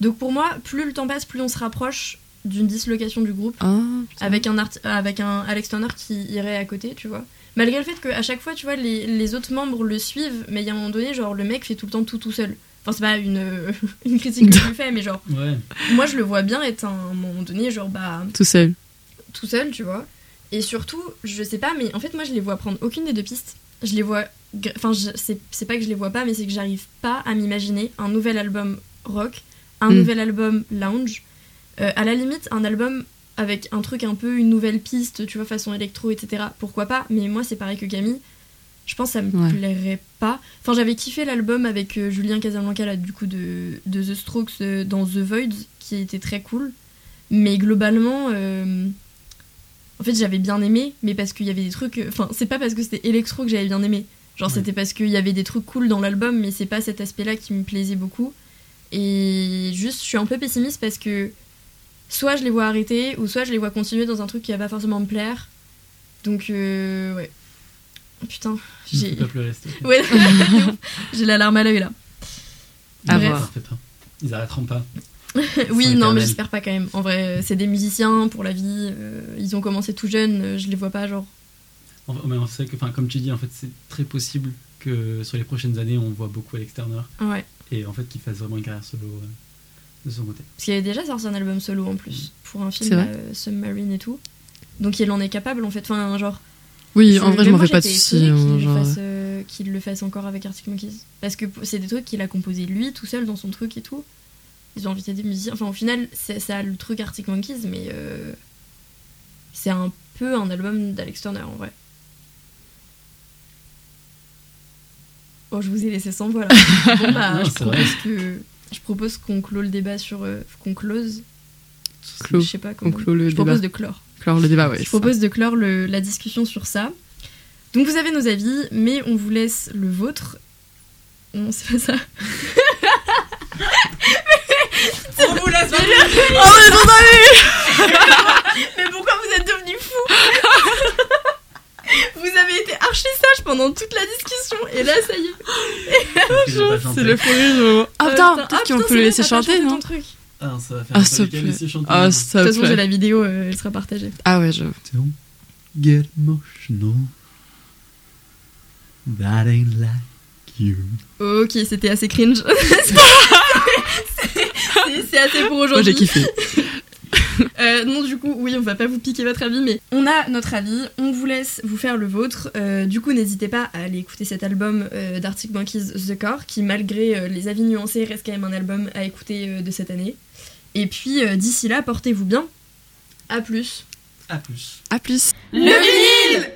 Donc pour moi, plus le temps passe, plus on se rapproche d'une dislocation du groupe. Ah, avec un, art- avec un Alex Turner qui irait à côté, tu vois. Malgré le fait qu'à chaque fois, tu vois, les, les autres membres le suivent, mais il y a un moment donné, genre, le mec fait tout le temps tout tout seul. Enfin, c'est pas une, euh, une critique que je fais, mais genre, Ouais. moi, je le vois bien être à un moment donné, genre, bah, tout seul. tout seul, tu vois. Et surtout, je sais pas, mais en fait, moi, je les vois prendre aucune des deux pistes. Je les vois. Enfin, je- c'est c'est pas que je les vois pas, mais c'est que j'arrive pas à m'imaginer un nouvel album rock, un Mm. nouvel album lounge. Euh, à la limite, un album avec un truc un peu, une nouvelle piste, tu vois, façon électro, etc. Pourquoi pas Mais moi, c'est pareil que Camille. Je pense que ça me Ouais. plairait pas. Enfin, j'avais kiffé l'album avec euh, Julien Casablanca, là, du coup, de, de The Strokes euh, dans The Void, qui était très cool. Mais globalement, euh, en fait, j'avais bien aimé, mais parce qu'il y avait des trucs. Enfin, c'est pas parce que c'était électro que j'avais bien aimé. Genre, Ouais. c'était parce qu'il y avait des trucs cool dans l'album, mais c'est pas cet aspect-là qui me plaisait beaucoup. Et juste, je suis un peu pessimiste parce que soit je les vois arrêter, ou soit je les vois continuer dans un truc qui va pas forcément me plaire. Donc, euh, ouais. Putain, j'ai. pas pleurer. Ouais, j'ai la larme à l'œil là. À Bref. voir. Pas. Ils arrêteront pas. oui, non, mais j'espère pas quand même. En vrai, euh, c'est des musiciens pour la vie. euh, ils ont commencé tout jeunes, euh, je les vois pas genre. En- mais c'est vrai que, enfin, comme tu dis, en fait, c'est très possible que sur les prochaines années, on voit beaucoup Alex Turner Ouais. et en fait qu'il fasse vraiment une carrière solo euh, de son côté. Parce qu'il avait déjà sorti un album solo en plus, pour un film euh, Submarine et tout. Donc il en est capable en fait. Enfin, genre. Oui, en vrai, je m'en fais pas de soucis. hein, genre, fasse, euh, qu'il le fasse encore avec Arctic Monkeys. Parce que c'est des trucs qu'il a composé lui tout seul dans son truc et tout. Ils ont invité des musiciens. Enfin, au final, c'est- ça a le truc Arctic Monkeys, mais euh, c'est un peu un album d'Alex Turner en vrai. Bon, je vous ai laissé sans voix là. Bon, bah, Non, je c'est vrai. que. Je propose qu'on clôt le débat sur. euh, qu'on close. Clos. Je sais pas comment. clôt le je propose débat. de clore. Clore le débat, ouais. Je propose de clore le- la discussion sur ça. Donc vous avez nos avis, mais on vous laisse le vôtre. Non, c'est pas ça. On vous laisse Mais pourquoi vous êtes devenus fous? Vous avez été archi sage pendant toute la discussion, et là ça y est. ça. C'est le fou rire moment. Ah Euh, putain, peut-être ah, qu'on peut le laisser chanter, non ton truc. Ah, ça va faire Ah, plaît. chanter. Ah, te De toute façon, j'ai la vidéo, euh, elle sera partagée. Ah ouais, je. Don't get emotional. That ain't like you. Ok, c'était assez cringe. C'est- assez pour Moi, aujourd'hui. j'ai kiffé. Euh, non, du coup, oui, on va pas vous piquer votre avis, mais on a notre avis. On vous laisse vous faire le vôtre. Euh, du coup, n'hésitez pas à aller écouter cet album euh, d'Arctic Monkeys, The Core, qui, malgré euh, les avis nuancés, reste quand même un album à écouter euh, de cette année. Et puis, euh, d'ici là, portez-vous bien. À plus. À plus. À plus. Le vinyle